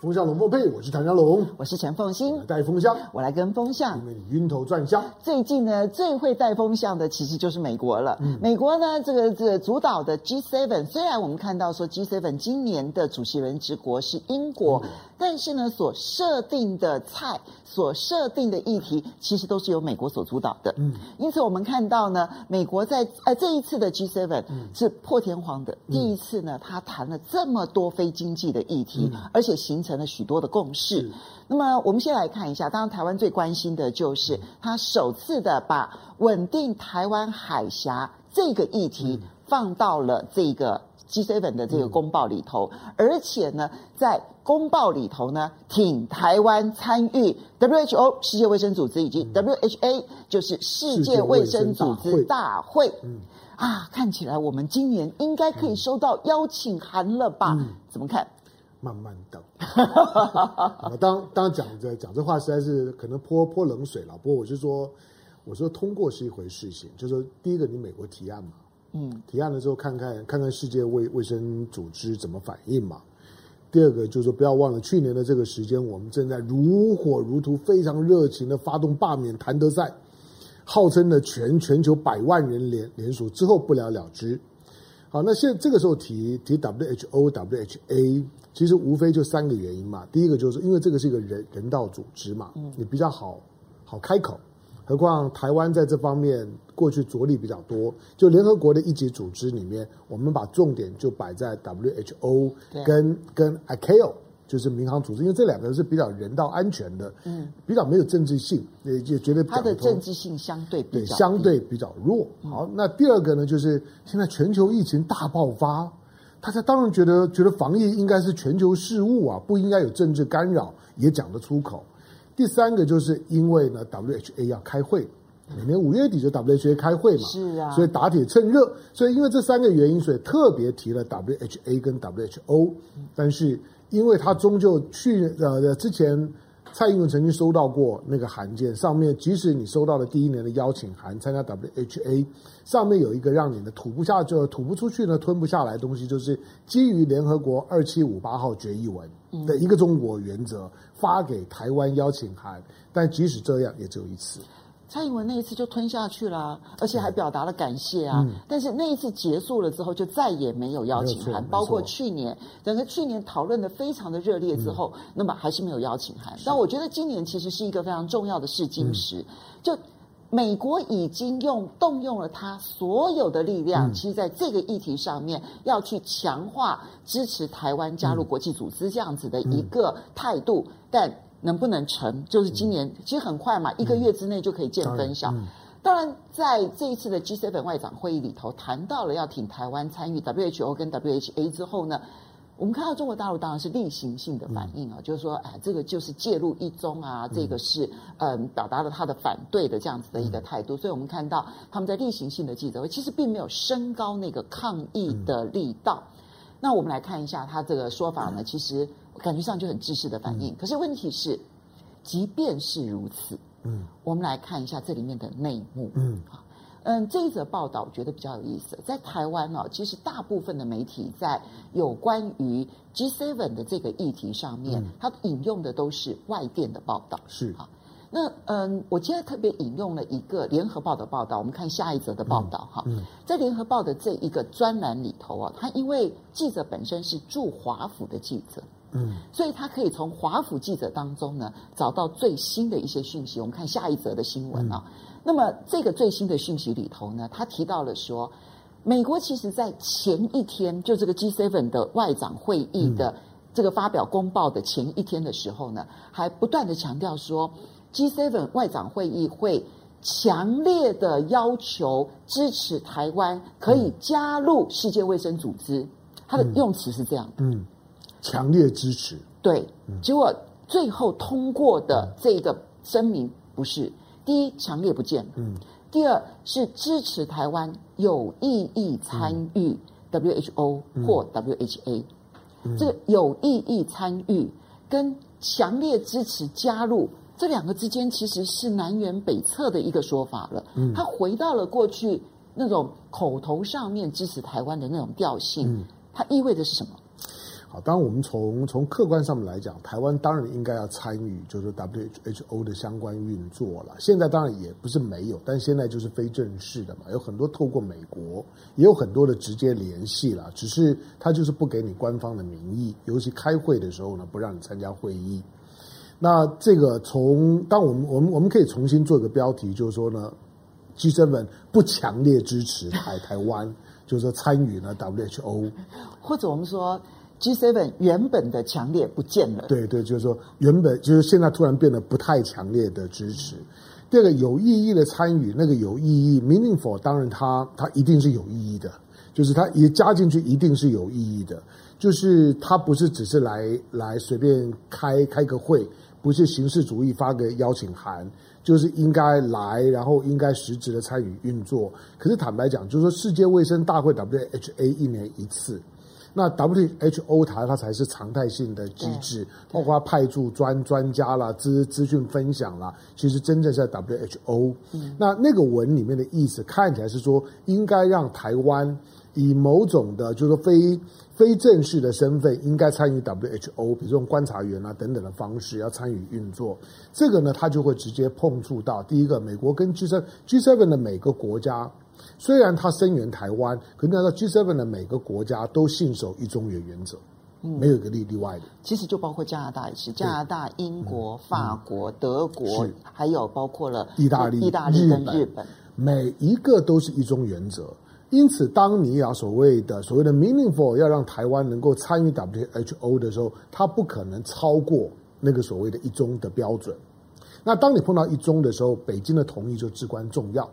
风向龙凤配，我是唐家龙，我是陈凤欣，带风向，我来跟风向，因为你晕头转向。最近呢，最会带风向的其实就是美国了。嗯、美国呢，这个这个主导的 G7，虽然我们看到说 G7 今年的主席人之国是英国，嗯、但是呢，所设定的菜、所设定的议题，其实都是由美国所主导的。嗯，因此我们看到呢，美国在呃这一次的 G7 是破天荒的、嗯、第一次呢，他谈了这么多非经济的议题，嗯、而且形成。了许多的共识。那么，我们先来看一下，当然台湾最关心的就是他首次的把稳定台湾海峡这个议题放到了这个 G7 的这个公报里头，嗯、而且呢，在公报里头呢，挺台湾参与 WHO 世界卫生组织以及 WHA 就是世界卫生组织大会。嗯、啊，看起来我们今年应该可以收到邀请函了吧？嗯、怎么看？慢慢等。当当讲着讲这话，实在是可能泼泼冷水了。不过我是说，我说通过是一回事情，就是说第一个，你美国提案嘛，嗯，提案的时候看看看看世界卫卫生组织怎么反应嘛。第二个就是说，不要忘了去年的这个时间，我们正在如火如荼、非常热情的发动罢免谭德赛，号称的全全球百万人联联署之后不了了之。好，那现在这个时候提提 WHO WHA。其实无非就三个原因嘛。第一个就是因为这个是一个人人道组织嘛，你比较好好开口。何况台湾在这方面过去着力比较多，就联合国的一级组织里面，我们把重点就摆在 WHO 跟跟 ICAO，就是民航组织，因为这两个是比较人道安全的，嗯，比较没有政治性，也也觉得它的政治性相对比较对相对比较弱。好，那第二个呢，就是现在全球疫情大爆发。大家当然觉得觉得防疫应该是全球事务啊，不应该有政治干扰，也讲得出口。第三个就是因为呢，WHA 要开会，每年五月底就 WHA 开会嘛，是啊，所以打铁趁热，所以因为这三个原因，所以特别提了 WHA 跟 WHO。但是因为他终究去呃之前。蔡英文曾经收到过那个函件，上面即使你收到了第一年的邀请函参加 WHA，上面有一个让你呢吐不下就吐不出去呢吞不下来的东西，就是基于联合国二七五八号决议文的一个中国原则发给台湾邀请函，但即使这样也只有一次。蔡英文那一次就吞下去了，而且还表达了感谢啊。嗯、但是那一次结束了之后，就再也没有邀请函。包括去年，整个去年讨论的非常的热烈之后，嗯、那么还是没有邀请函。是但我觉得今年其实是一个非常重要的试金石，嗯、就美国已经用动用了他所有的力量，嗯、其实在这个议题上面要去强化支持台湾加入国际组织这样子的一个态度，嗯、但。能不能成？就是今年，其实很快嘛，一个月之内就可以见分晓。嗯、当然，在这一次的 G7 外长会议里头，谈到了要挺台湾参与 WHO 跟 WHA 之后呢，我们看到中国大陆当然是例行性的反应啊，嗯、就是说，哎，这个就是介入一中啊，这个是嗯，表达了他的反对的这样子的一个态度。嗯、所以我们看到他们在例行性的记者会，其实并没有升高那个抗议的力道。嗯、那我们来看一下他这个说法呢，其实。感觉上就很制式的反应，嗯、可是问题是，即便是如此，嗯，我们来看一下这里面的内幕，嗯，嗯，这一则报道我觉得比较有意思，在台湾呢，其实大部分的媒体在有关于 G7 的这个议题上面，嗯、它引用的都是外电的报道，是。啊。那嗯，我今天特别引用了一个联合报的报道，我们看下一则的报道。哈。嗯嗯、在联合报的这一个专栏里头啊，他因为记者本身是驻华府的记者。嗯，所以他可以从华府记者当中呢找到最新的一些讯息。我们看下一则的新闻啊。嗯、那么这个最新的讯息里头呢，他提到了说，美国其实在前一天，就这个 G7 的外长会议的这个发表公报的前一天的时候呢，还不断的强调说，G7 外长会议会强烈的要求支持台湾可以加入世界卫生组织。他的用词是这样。嗯强烈支持，对，结果最后通过的这个声明不是第一，强烈不见，嗯，第二是支持台湾有意义参与 WHO 或 WHA，这个有意义参与跟强烈支持加入这两个之间其实是南辕北辙的一个说法了，嗯，他回到了过去。那种口头上面支持台湾的那种调性，嗯。它意味着是什么？好，当然我们从从客观上面来讲，台湾当然应该要参与，就是 WHO 的相关运作了。现在当然也不是没有，但现在就是非正式的嘛，有很多透过美国，也有很多的直接联系了，只是他就是不给你官方的名义，尤其开会的时候呢，不让你参加会议。那这个从，当我们我们我们可以重新做一个标题，就是说呢，G7 不强烈支持台台湾，就是说参与呢 WHO，或者我们说。G7 原本的强烈不见了，对对，就是说原本就是现在突然变得不太强烈的支持。第二个有意义的参与，那个有意义，meaningful，当然它它一定是有意义的，就是它也加进去一定是有意义的，就是它不是只是来来随便开开个会，不是形式主义发个邀请函，就是应该来，然后应该实质的参与运作。可是坦白讲，就是说世界卫生大会 WHA 一年一次。那 WHO 台它才是常态性的机制，包括派驻专专家啦、资资讯分享啦，其实真正是在 WHO。嗯。那那个文里面的意思看起来是说，应该让台湾以某种的，就是说非非正式的身份，应该参与 WHO，比如说观察员啊等等的方式，要参与运作。这个呢，它就会直接碰触到第一个，美国跟 G7 G7 的每个国家。虽然他声援台湾，可是那 G7 的每个国家都信守一中原原则，嗯，没有一个例例外的。其实就包括加拿大也是，加拿大、英国、嗯、法国、德国，是还有包括了意大利、意大利跟日本，每一个都是一中原则。因此，当你要所谓的所谓的 meaningful 要让台湾能够参与 WHO 的时候，它不可能超过那个所谓的一中的标准。那当你碰到一中的时候，北京的同意就至关重要。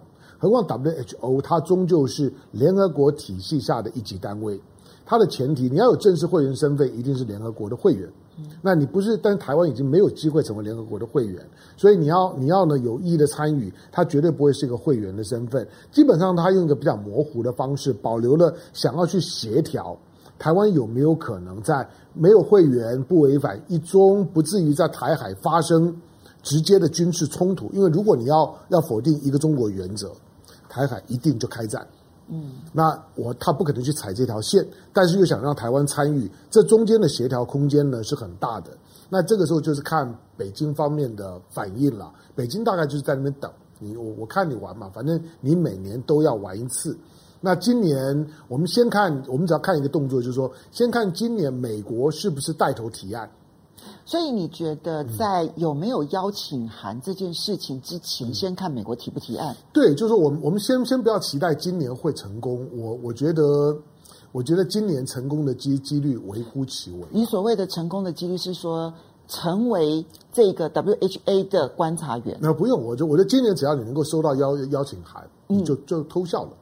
何况 WHO 它终究是联合国体系下的一级单位，它的前提你要有正式会员身份，一定是联合国的会员。那你不是，但台湾已经没有机会成为联合国的会员，所以你要你要呢有意的参与，它绝对不会是一个会员的身份。基本上，它用一个比较模糊的方式，保留了想要去协调台湾有没有可能在没有会员、不违反一中、不至于在台海发生直接的军事冲突。因为如果你要要否定一个中国原则。台海一定就开战，嗯，那我他不可能去踩这条线，但是又想让台湾参与，这中间的协调空间呢是很大的。那这个时候就是看北京方面的反应了。北京大概就是在那边等你，我我看你玩嘛，反正你每年都要玩一次。那今年我们先看，我们只要看一个动作，就是说，先看今年美国是不是带头提案。所以你觉得在有没有邀请函这件事情之前，先看美国提不提案？对，就是说我们我们先先不要期待今年会成功。我我觉得，我觉得今年成功的机几率微乎其微。你所谓的成功的几率是说成为这个 WHA 的观察员？那不用，我就我觉得今年只要你能够收到邀邀请函，你就就偷笑了。嗯，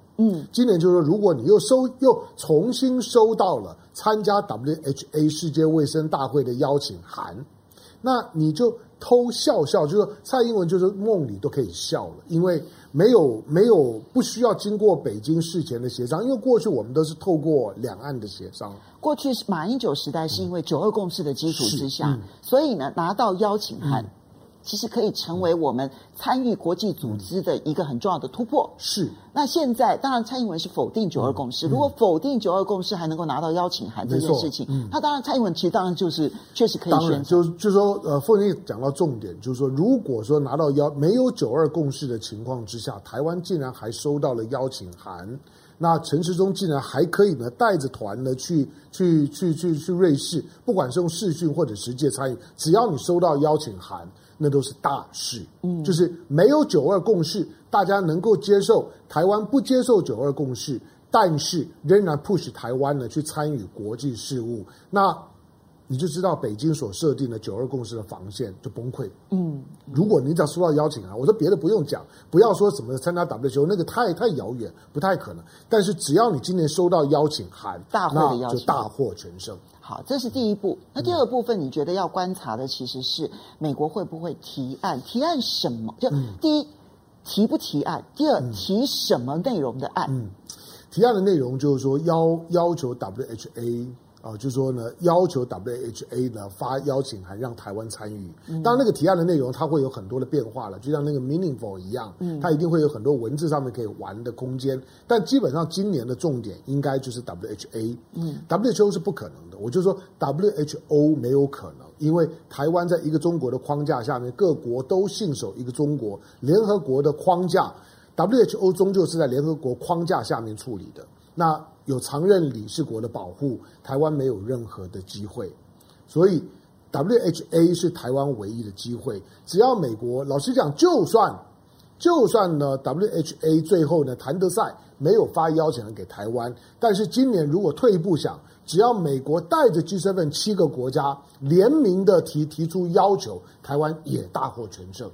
今年就是说，如果你又收又重新收到了参加 WHA 世界卫生大会的邀请函，那你就偷笑笑，就是蔡英文就是梦里都可以笑了，因为没有没有不需要经过北京事前的协商，因为过去我们都是透过两岸的协商。过去马英九时代是因为九二共识的基础之下，嗯、所以呢拿到邀请函。嗯其实可以成为我们参与国际组织的一个很重要的突破。是。那现在当然蔡英文是否定九二共识，嗯、如果否定九二共识还能够拿到邀请函这件事情，嗯、他当然蔡英文其实当然就是确实可以选。当然，就就是说呃，凤妮讲到重点，就是说如果说拿到邀没有九二共识的情况之下，台湾竟然还收到了邀请函，那陈时中竟然还可以呢带着团呢去去去去去瑞士，不管是用视讯或者实际参与，只要你收到邀请函。那都是大事，嗯，就是没有九二共识，大家能够接受，台湾不接受九二共识，但是仍然 push 台湾呢去参与国际事务，那你就知道北京所设定的九二共识的防线就崩溃。嗯，如果你只要收到邀请啊，我说别的不用讲，不要说什么参加 WHO 那个太太遥远，不太可能。但是只要你今年收到邀请函，大获的邀请，就大获全胜。好，这是第一步。那第二部分，你觉得要观察的其实是美国会不会提案？提案什么？就第一，提不提案？第二，提什么内容的案？嗯，提案的内容就是说要要求 WHA 啊、呃，就是说呢，要求 WHA 呢发邀请函让台湾参与。当然，那个提案的内容它会有很多的变化了，就像那个 meaningful 一样，嗯，它一定会有很多文字上面可以玩的空间。但基本上今年的重点应该就是 WHA，嗯，WHO 是不可能的。我就说 WHO 没有可能，因为台湾在一个中国的框架下面，各国都信守一个中国，联合国的框架，WHO 终究是在联合国框架下面处理的。那有常任理事国的保护，台湾没有任何的机会，所以 WHA 是台湾唯一的机会。只要美国，老实讲，就算就算呢，WHA 最后呢，谭德赛没有发邀请函给台湾，但是今年如果退一步想，只要美国带着 G7 七个国家联名的提提出要求，台湾也大获全胜。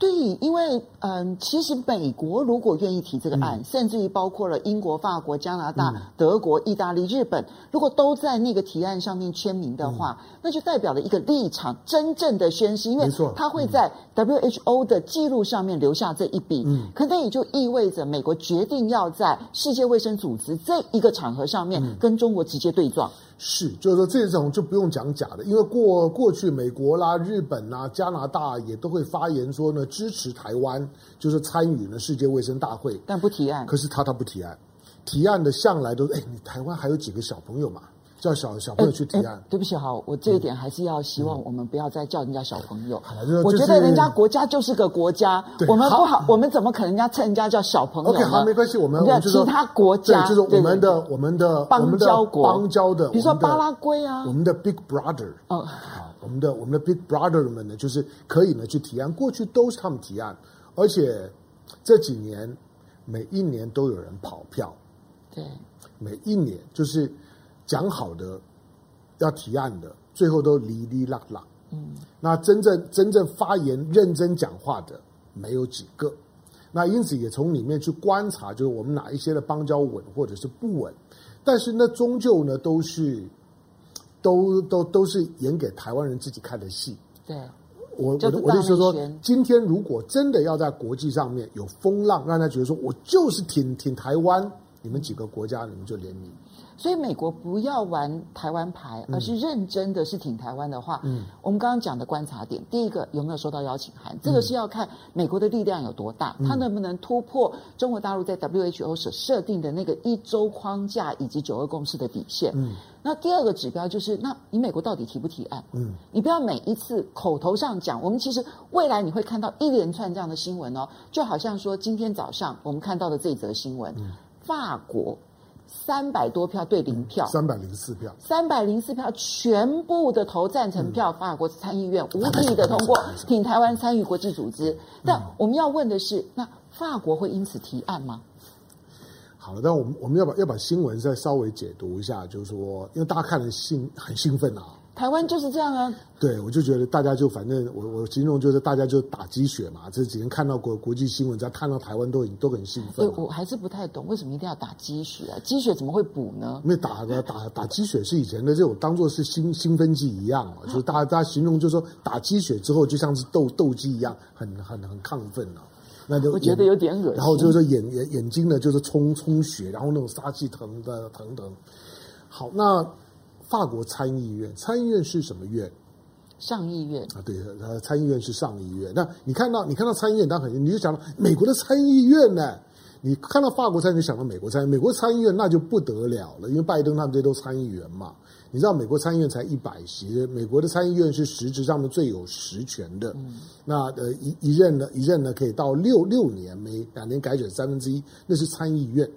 对，因为嗯，其实美国如果愿意提这个案，嗯、甚至于包括了英国、法国、加拿大、嗯、德国、意大利、日本，如果都在那个提案上面签名的话，嗯、那就代表了一个立场，真正的宣誓，因为他会在 WHO 的记录上面留下这一笔。嗯，可能也就意味着美国决定要在世界卫生组织这一个场合上面跟中国直接对撞。是，就是说这种就不用讲假的，因为过过去美国啦、日本啦、加拿大也都会发言说呢，支持台湾就是参与呢世界卫生大会，但不提案。可是他他不提案，提案的向来都是，哎，你台湾还有几个小朋友嘛？叫小小朋友去提案。对不起，哈，我这一点还是要希望我们不要再叫人家小朋友。我觉得人家国家就是个国家，我们不好，我们怎么可能人家称人家叫小朋友？OK，好，没关系，我们其他国家，就是我们的我们的邦交国，邦交的，比如说巴拉圭啊，我们的 Big Brother，嗯，好，我们的我们的 Big Brother 们呢，就是可以呢去提案，过去都是他们提案，而且这几年每一年都有人跑票，对，每一年就是。讲好的要提案的，最后都离离落落。嗯，那真正真正发言、认真讲话的没有几个。那因此也从里面去观察，就是我们哪一些的邦交稳或者是不稳。但是那终究呢，都是都都都是演给台湾人自己看的戏。对，我我的我的意思说，今天如果真的要在国际上面有风浪，让他觉得说我就是挺挺台湾，你们几个国家你们就联名。所以美国不要玩台湾牌，而是认真的是挺台湾的话，嗯，我们刚刚讲的观察点，第一个有没有收到邀请函？这个是要看美国的力量有多大，它能不能突破中国大陆在 WHO 所设定的那个一周框架以及九二共识的底线。嗯，那第二个指标就是，那你美国到底提不提案？嗯，你不要每一次口头上讲，我们其实未来你会看到一连串这样的新闻哦，就好像说今天早上我们看到的这则新闻，法国。三百多票对零票，三百零四票，三百零四票全部的投赞成票，法国参议院无敌的通过，挺台湾参与国际组织。但我们要问的是，那法国会因此提案吗？好了，那我们我们要把要把新闻再稍微解读一下，就是说，因为大家看了兴很兴奋啊。台湾就是这样啊！对，我就觉得大家就反正我我形容就是大家就打鸡血嘛。这几天看到国国际新闻，只要看到台湾都都很兴奋。对，我还是不太懂为什么一定要打鸡血啊？鸡血怎么会补呢？因为打的打打鸡血是以前的这种当做是兴兴奋剂一样嘛，就是大家大家形容就是说打鸡血之后就像是斗斗鸡一样，很很很亢奋啊。那就我觉得有点恶心。然后就是说眼眼眼睛呢就是充充血，然后那种杀气腾的腾腾。好，那。法国参议院，参议院是什么院？上议院啊，对，呃，参议院是上议院。那你看到，你看到参议院，当然你就想到美国的参议院呢？你看到法国参议院，想到美国参议院，美国参议院那就不得了了，因为拜登他们这些都参议员嘛。你知道美国参议院才一百席，美国的参议院是实质上面最有实权的。嗯、那呃一一任呢，一任呢可以到六六年，每两年改选三分之一，那是参议院。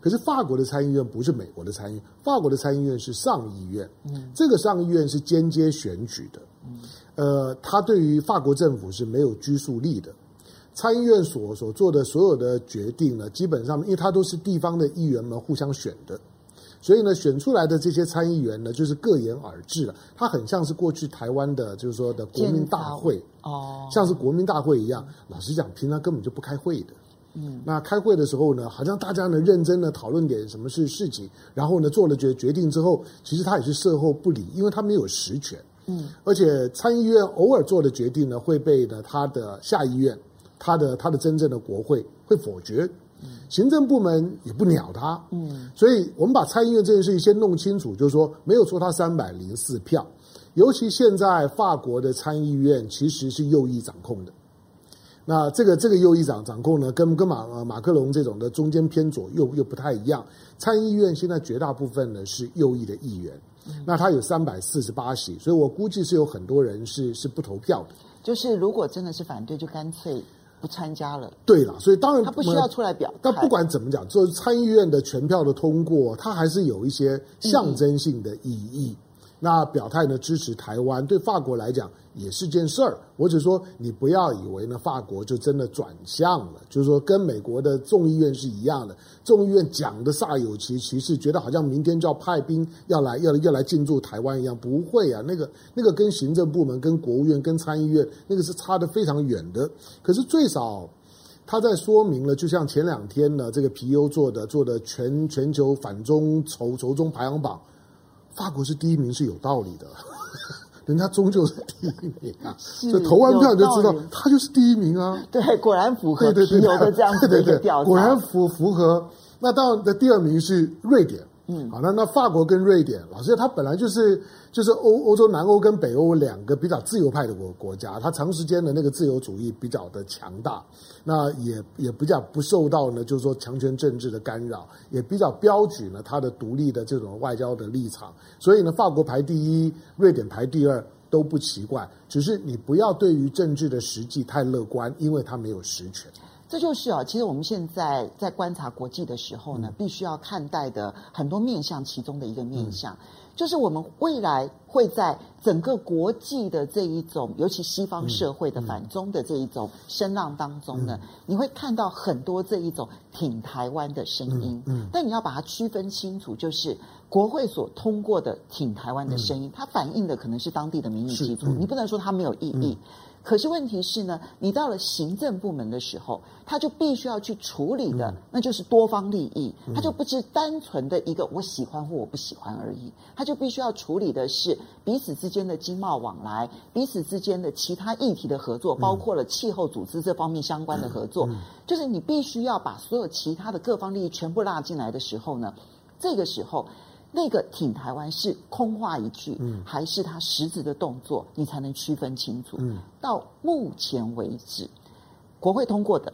可是法国的参议院不是美国的参议院，法国的参议院是上议院。嗯，这个上议院是间接选举的。嗯，呃，他对于法国政府是没有拘束力的。参议院所所做的所有的决定呢，基本上因为他都是地方的议员们互相选的，所以呢，选出来的这些参议员呢，就是各言而至了。他很像是过去台湾的，就是说的国民大会哦，像是国民大会一样。老实讲，平常根本就不开会的。嗯，那开会的时候呢，好像大家呢认真的讨论点什么是事情，然后呢做了决决定之后，其实他也是事后不理，因为他没有实权。嗯，而且参议院偶尔做的决定呢，会被呢他的下议院，他的他的真正的国会会否决。行政部门也不鸟他，嗯，所以我们把参议院这件事情先弄清楚，就是说没有说他三百零四票，尤其现在法国的参议院其实是右翼掌控的，那这个这个右翼掌掌控呢，跟跟马马克龙这种的中间偏左又又不太一样，参议院现在绝大部分呢是右翼的议员，那他有三百四十八席，所以我估计是有很多人是是不投票的，就是如果真的是反对，就干脆。不参加了，对了，所以当然他不需要出来表态。但不管怎么讲，就是参议院的全票的通过，它还是有一些象征性的意义。嗯那表态呢，支持台湾，对法国来讲也是件事儿。我只说你不要以为呢，法国就真的转向了，就是说跟美国的众议院是一样的，众议院讲的煞有其其事，觉得好像明天就要派兵要来要要来进驻台湾一样，不会啊，那个那个跟行政部门、跟国务院、跟参议院那个是差得非常远的。可是最少他在说明了，就像前两天呢，这个皮尤做的做的全全球反中仇仇中排行榜。法国是第一名是有道理的，人家终究是第一名啊，所以投完票你就知道他就是第一名啊。对，果然符合皮尤的这样子的一个调查，果然符符合。那到的第二名是瑞典。嗯，好，那那法国跟瑞典，老实讲，它本来就是就是欧欧洲南欧跟北欧两个比较自由派的国国家，它长时间的那个自由主义比较的强大，那也也比较不受到呢，就是说强权政治的干扰，也比较标举呢它的独立的这种外交的立场，所以呢，法国排第一，瑞典排第二都不奇怪，只是你不要对于政治的实际太乐观，因为它没有实权。这就是啊，其实我们现在在观察国际的时候呢，必须要看待的很多面向，其中的一个面向，就是我们未来会在整个国际的这一种，尤其西方社会的反中的这一种声浪当中呢，你会看到很多这一种挺台湾的声音。嗯，但你要把它区分清楚，就是国会所通过的挺台湾的声音，它反映的可能是当地的民意基础，你不能说它没有意义。可是问题是呢，你到了行政部门的时候，他就必须要去处理的，那就是多方利益，他就不是单纯的一个我喜欢或我不喜欢而已，他就必须要处理的是彼此之间的经贸往来，彼此之间的其他议题的合作，包括了气候组织这方面相关的合作，就是你必须要把所有其他的各方利益全部拉进来的时候呢，这个时候。那个挺台湾是空话一句，嗯、还是他实质的动作，你才能区分清楚。嗯、到目前为止，国会通过的，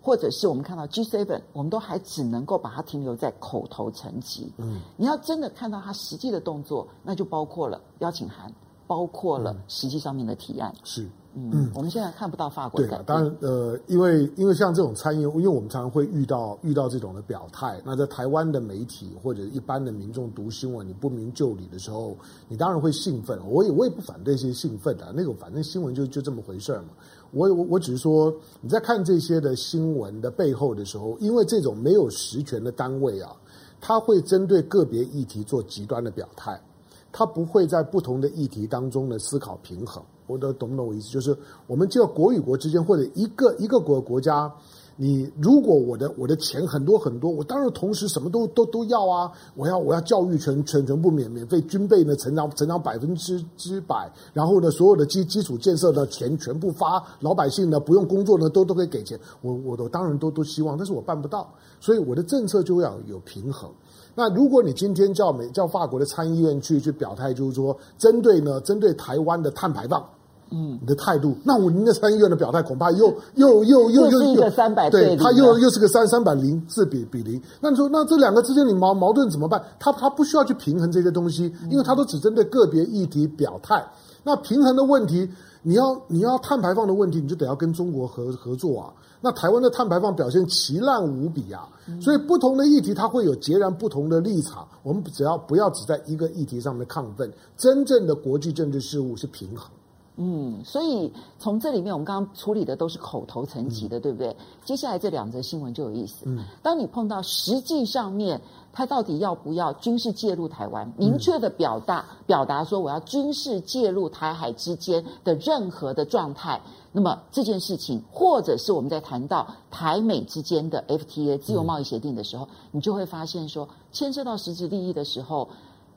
或者是我们看到 G7，我们都还只能够把它停留在口头层级。嗯，你要真的看到他实际的动作，那就包括了邀请函，包括了实际上面的提案。是。嗯，嗯，我们现在看不到法国。对啊，当然，呃，因为因为像这种参议，因为我们常常会遇到遇到这种的表态。那在台湾的媒体或者一般的民众读新闻，你不明就里的时候，你当然会兴奋。我也我也不反对一些兴奋的，那个反正新闻就就这么回事儿嘛。我我我只是说，你在看这些的新闻的背后的时候，因为这种没有实权的单位啊，他会针对个别议题做极端的表态，他不会在不同的议题当中呢思考平衡。我都懂不懂我意思？就是我们就要国与国之间，或者一个一个国国家，你如果我的我的钱很多很多，我当然同时什么都都都要啊！我要我要教育全全全部免免费，军备呢成长成长百分之之百，然后呢所有的基基础建设的钱全部发，老百姓呢不用工作呢都都可以给钱。我我都当然都都希望，但是我办不到，所以我的政策就要有平衡。那如果你今天叫美叫法国的参议院去去表态，就是说针对呢针对台湾的碳排放。嗯，你的态度，那我您的参议院的表态恐怕又又又又又是一个三百对，他又又是个三三百零四比比零。那你说，那这两个之间你矛矛盾怎么办？他他不需要去平衡这些东西，因为他都只针对个别议题表态。那平衡的问题，你要你要碳排放的问题，你就得要跟中国合合作啊。那台湾的碳排放表现奇烂无比啊，所以不同的议题它会有截然不同的立场。我们只要不要只在一个议题上面亢奋，真正的国际政治事务是平衡。嗯，所以从这里面，我们刚刚处理的都是口头层级的，嗯、对不对？接下来这两则新闻就有意思。嗯，当你碰到实际上面，他到底要不要军事介入台湾，明确的表达、嗯、表达说我要军事介入台海之间的任何的状态，那么这件事情，或者是我们在谈到台美之间的 FTA 自由贸易协定的时候，嗯、你就会发现说，牵涉到实质利益的时候。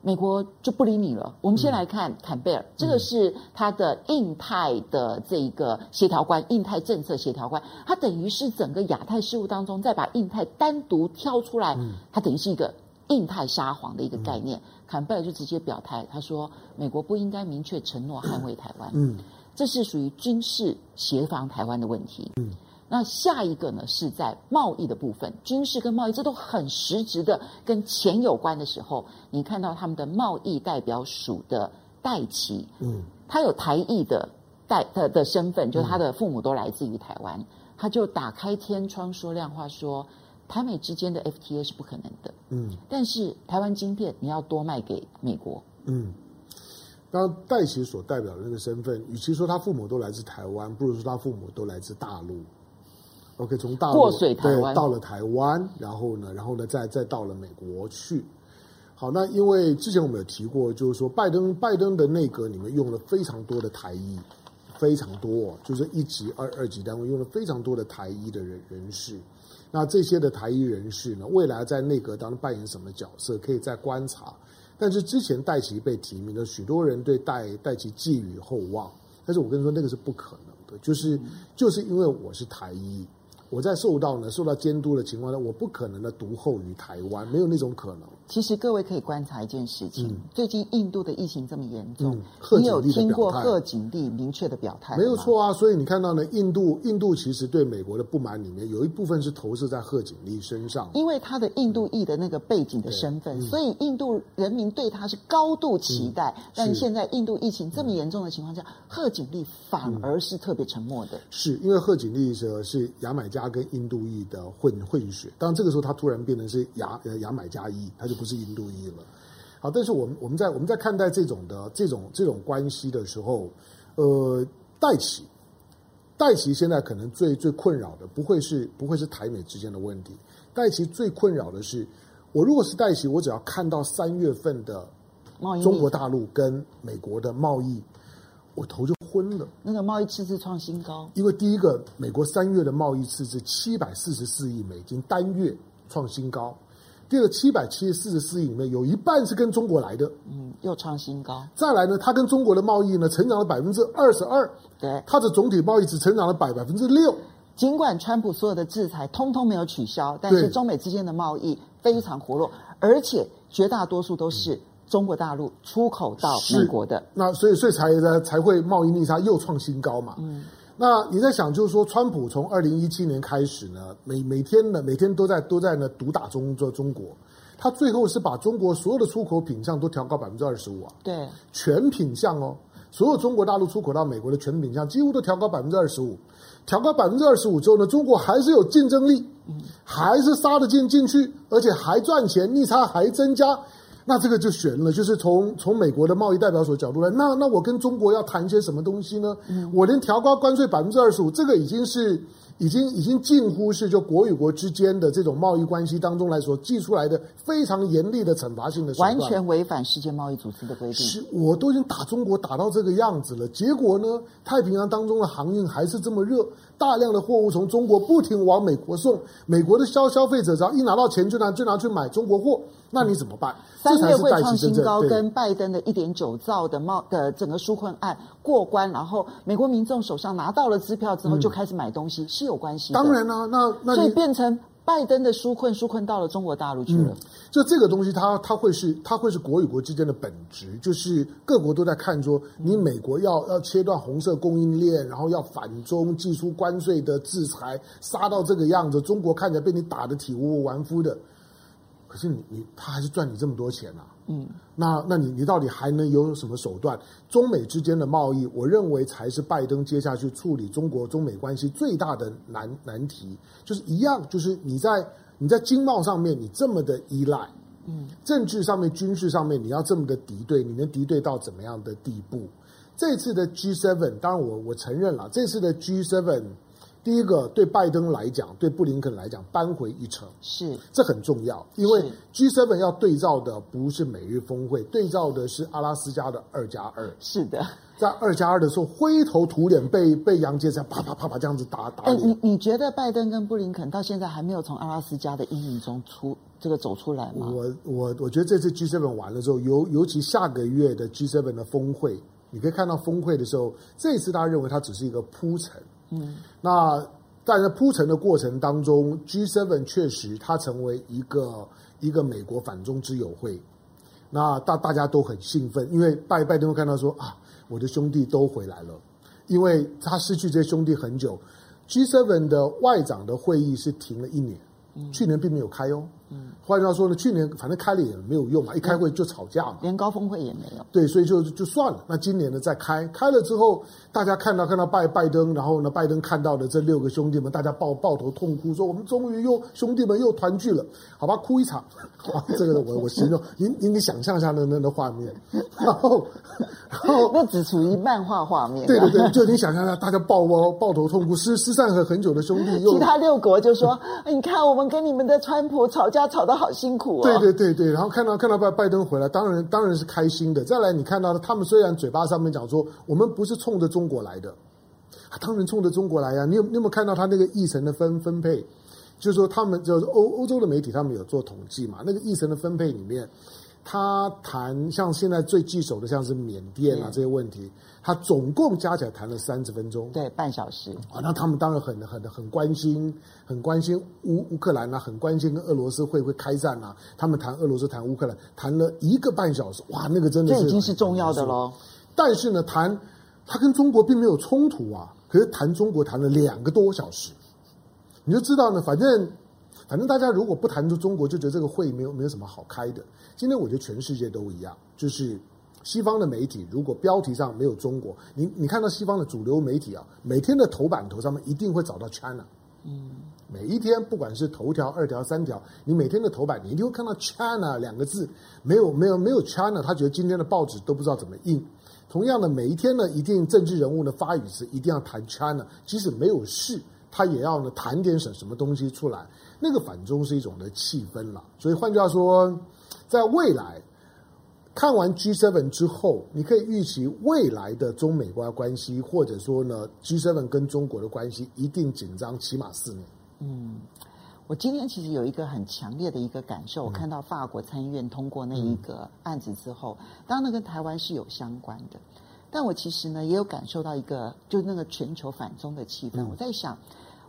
美国就不理你了。我们先来看坎贝尔，嗯、这个是他的印太的这一个协调官，印太政策协调官，他等于是整个亚太事务当中再把印太单独挑出来，他等于是一个印太沙皇的一个概念。坎贝尔就直接表态，他说美国不应该明确承诺捍卫台湾，嗯，这是属于军事协防台湾的问题，嗯。那下一个呢，是在贸易的部分，军事跟贸易这都很实质的跟钱有关的时候，你看到他们的贸易代表署的戴琪，嗯，他有台裔的代的的身份，就是他的父母都来自于台湾，他就打开天窗说亮话说，台美之间的 FTA 是不可能的，嗯，但是台湾晶片你要多卖给美国，嗯，当戴奇所代表的那个身份，与其说他父母都来自台湾，不如说他父母都来自大陆。OK，从大陆过水台湾对到了台湾，然后呢，然后呢，再再到了美国去。好，那因为之前我们有提过，就是说拜登拜登的内阁里面用了非常多的台裔，非常多，就是一级、二二级单位用了非常多的台裔的人人士。那这些的台裔人士呢，未来在内阁当中扮演什么角色，可以再观察。但是之前戴奇被提名的许多人对戴戴奇寄予厚望，但是我跟你说，那个是不可能的，就是就是因为我是台裔。我在受到呢受到监督的情况下，我不可能的独厚于台湾，没有那种可能。其实各位可以观察一件事情：嗯、最近印度的疫情这么严重，嗯、你有听过贺锦丽明确的表态？没有错啊，所以你看到呢，印度印度其实对美国的不满里面有一部分是投射在贺锦丽身上，因为他的印度裔的那个背景的身份，嗯、所以印度人民对他是高度期待。嗯、但现在印度疫情这么严重的情况下，贺锦丽反而是特别沉默的。是因为贺锦丽是是牙买加跟印度裔的混混血，当然这个时候他突然变成是牙呃牙买加裔，他就不是印度裔了。好，但是我们我们在我们在看待这种的这种这种关系的时候，呃，戴奇戴奇现在可能最最困扰的不会是不会是台美之间的问题，戴奇最困扰的是，我如果是戴奇，我只要看到三月份的中国大陆跟美国的贸易，我头就昏了。那个贸易赤字创新高，因为第一个，美国三月的贸易赤字七百四十四亿美金，单月创新高。第二个七百七十四十四亿里面有一半是跟中国来的，嗯，又创新高。再来呢，它跟中国的贸易呢，成长了百分之二十二，对，它的总体贸易只成长了百百分之六。尽管川普所有的制裁通通没有取消，但是中美之间的贸易非常活络，而且绝大多数都是中国大陆出口到美国的。那所以，所以才呢才会贸易逆差又创新高嘛。嗯。那你在想，就是说，川普从二零一七年开始呢，每每天呢，每天都在都在呢毒打中中中国，他最后是把中国所有的出口品项都调高百分之二十五啊，对，全品项哦，所有中国大陆出口到美国的全品项几乎都调高百分之二十五，调高百分之二十五之后呢，中国还是有竞争力，还是杀得进进去，而且还赚钱，逆差还增加。那这个就悬了，就是从从美国的贸易代表所角度来，那那我跟中国要谈些什么东西呢？嗯，我连调高关税百分之二十五，这个已经是。已经已经近乎是就国与国之间的这种贸易关系当中来说，寄出来的非常严厉的惩罚性的手段，完全违反世界贸易组织的规定。是，我都已经打中国打到这个样子了，结果呢，太平洋当中的航运还是这么热，大量的货物从中国不停往美国送，美国的消消费者只要一拿到钱就拿就拿去买中国货，那你怎么办？三月会创新高，跟拜登的一点九兆的贸的整个纾困案过关，然后美国民众手上拿到了支票之后，就开始买东西。嗯有关系，当然啦、啊，那那所以变成拜登的纾困，纾困到了中国大陆去了。就、这个东西它，它它会是它会是国与国之间的本质，就是各国都在看说，你美国要要切断红色供应链，然后要反中，祭出关税的制裁，杀到这个样子，中国看起来被你打得体无完肤的。可是你你他还是赚你这么多钱啊？嗯，那那你你到底还能有什么手段？中美之间的贸易，我认为才是拜登接下去处理中国中美关系最大的难难题。就是一样，就是你在你在经贸上面你这么的依赖，嗯，政治上面、军事上面你要这么的敌对，你能敌对到怎么样的地步？这次的 G7，当然我我承认了，这次的 G7。第一个对拜登来讲，对布林肯来讲，扳回一城是，这很重要，因为 G7 要对照的不是美日峰会，对照的是阿拉斯加的二加二。是的，在二加二的时候，灰头土脸被被杨洁篪啪啪啪啪这样子打打哎。你你觉得拜登跟布林肯到现在还没有从阿拉斯加的阴影中出这个走出来吗？我我我觉得这次 G7 完了之后，尤尤其下个月的 G7 的峰会，你可以看到峰会的时候，这一次大家认为它只是一个铺陈。嗯，那在那铺陈的过程当中，G7 确实它成为一个一个美国反中之友会。那大大家都很兴奋，因为拜拜登会看到说啊，我的兄弟都回来了，因为他失去这些兄弟很久。G7 的外长的会议是停了一年，嗯、去年并没有开哦。嗯，换句话说呢，去年反正开了也没有用嘛，一开会就吵架嘛，连高峰会也没有。对，所以就就算了。那今年呢再开，开了之后，大家看到看到拜拜登，然后呢，拜登看到的这六个兄弟们，大家抱抱头痛哭，说我们终于又兄弟们又团聚了，好吧，哭一场。哇，这个我我形容，你你你想象一下那那的画面，然后然后那只属于漫画画面。对对对，就你想象一下，大家抱抱抱头痛哭，失失散很很久的兄弟又，其他六国就说，你看我们跟你们的川普吵架吵得好辛苦啊！对对对对，然后看到看到拜拜登回来，当然当然是开心的。再来，你看到他们虽然嘴巴上面讲说我们不是冲着中国来的，啊，当然冲着中国来呀，你有你有没有看到他那个议程的分分配？就是说他们就是欧欧洲的媒体，他们有做统计嘛？那个议程的分配里面。他谈像现在最棘手的，像是缅甸啊这些问题，他总共加起来谈了三十分钟，对，半小时啊。那他们当然很很很关心，很关心乌乌克兰啊，很关心跟俄罗斯会不会开战啊。他们谈俄罗斯，谈乌克兰，谈了一个半小时，哇，那个真的是这已经是重要的喽。但是呢，谈他跟中国并没有冲突啊，可是谈中国谈了两个多小时，你就知道呢，反正。反正大家如果不谈出中国，就觉得这个会没有没有什么好开的。今天我觉得全世界都一样，就是西方的媒体如果标题上没有中国，你你看到西方的主流媒体啊，每天的头版头上面一定会找到 China。嗯，每一天不管是头条、二条、三条，你每天的头版你一定会看到 China 两个字。没有没有没有 China，他觉得今天的报纸都不知道怎么印。同样的，每一天呢，一定政治人物的发语词一定要谈 China，即使没有事，他也要呢谈点什什么东西出来。那个反中是一种的气氛了，所以换句话说，在未来看完 G7 之后，你可以预期未来的中美关关系，或者说呢 G7 跟中国的关系一定紧张，起码四年。嗯，我今天其实有一个很强烈的一个感受，我看到法国参议院通过那一个案子之后，当然那跟台湾是有相关的，但我其实呢也有感受到一个，就是那个全球反中的气氛，我在想。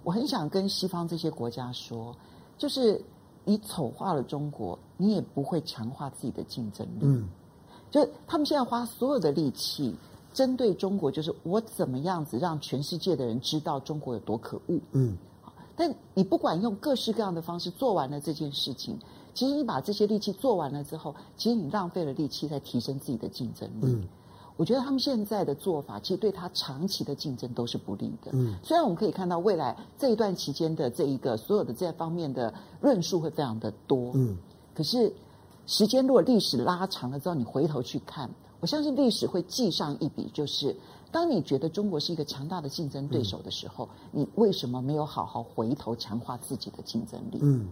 我很想跟西方这些国家说，就是你丑化了中国，你也不会强化自己的竞争力。嗯，就他们现在花所有的力气针对中国，就是我怎么样子让全世界的人知道中国有多可恶。嗯，但你不管用各式各样的方式做完了这件事情，其实你把这些力气做完了之后，其实你浪费了力气在提升自己的竞争力。嗯。我觉得他们现在的做法，其实对他长期的竞争都是不利的。嗯，虽然我们可以看到未来这一段期间的这一个所有的这方面的论述会非常的多。嗯，可是时间如果历史拉长了之后，你回头去看，我相信历史会记上一笔，就是当你觉得中国是一个强大的竞争对手的时候，嗯，你为什么没有好好回头强化自己的竞争力？嗯，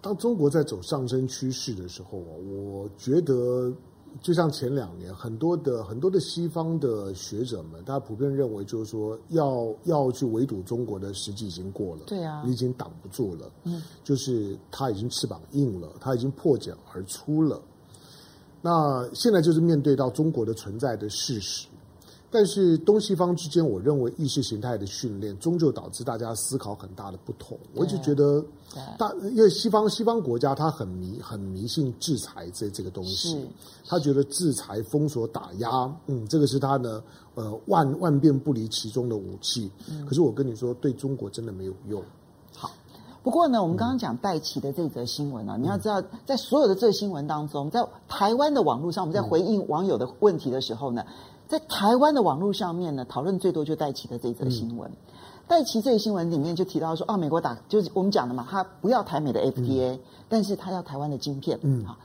当中国在走上升趋势的时候啊，我觉得。就像前两年，很多的很多的西方的学者们，大家普遍认为，就是说要要去围堵中国的时机已经过了，对啊，你已经挡不住了，嗯，就是他已经翅膀硬了，他已经破茧而出了。那现在就是面对到中国的存在的事实。但是东西方之间，我认为意识形态的训练终究导致大家思考很大的不同。我就觉得，大因为西方西方国家他很迷很迷信制裁这这个东西，他觉得制裁、封锁、打压，嗯，这个是他的呃万万变不离其中的武器。可是我跟你说，对中国真的没有用。好，不过呢，我们刚刚讲戴奇的这则新闻啊，你要知道，在所有的这个新闻当中，在台湾的网络上，我们在回应网友的问题的时候呢。在台湾的网络上面呢，讨论最多就戴琪的这则新闻。嗯、戴琪这个新闻里面就提到说，啊，美国打就是我们讲的嘛，他不要台美的 FTA，嗯、但是他要台湾的晶片。嗯，好，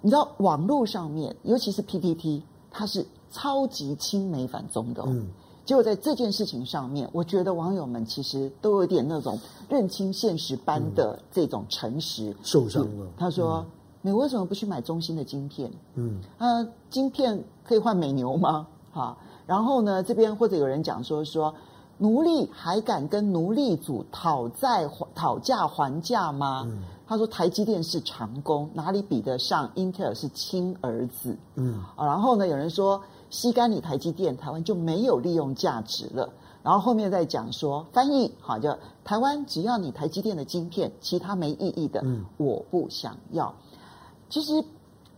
你知道网络上面，尤其是 PTT，它是超级亲美反中的哦。嗯、结果在这件事情上面，我觉得网友们其实都有点那种认清现实般的这种诚实。嗯、受伤了。他说：“你、嗯、为什么不去买中兴的晶片？嗯，啊，晶片可以换美牛吗？哈，然后呢，这边或者有人讲说说，奴隶还敢跟奴隶主讨债讨价还价吗？嗯、他说台积电是长工，哪里比得上英特尔是亲儿子？嗯，啊，然后呢，有人说。”吸干你台积电，台湾就没有利用价值了。然后后面再讲说翻译，好，就台湾只要你台积电的晶片，其他没意义的，嗯，我不想要。其实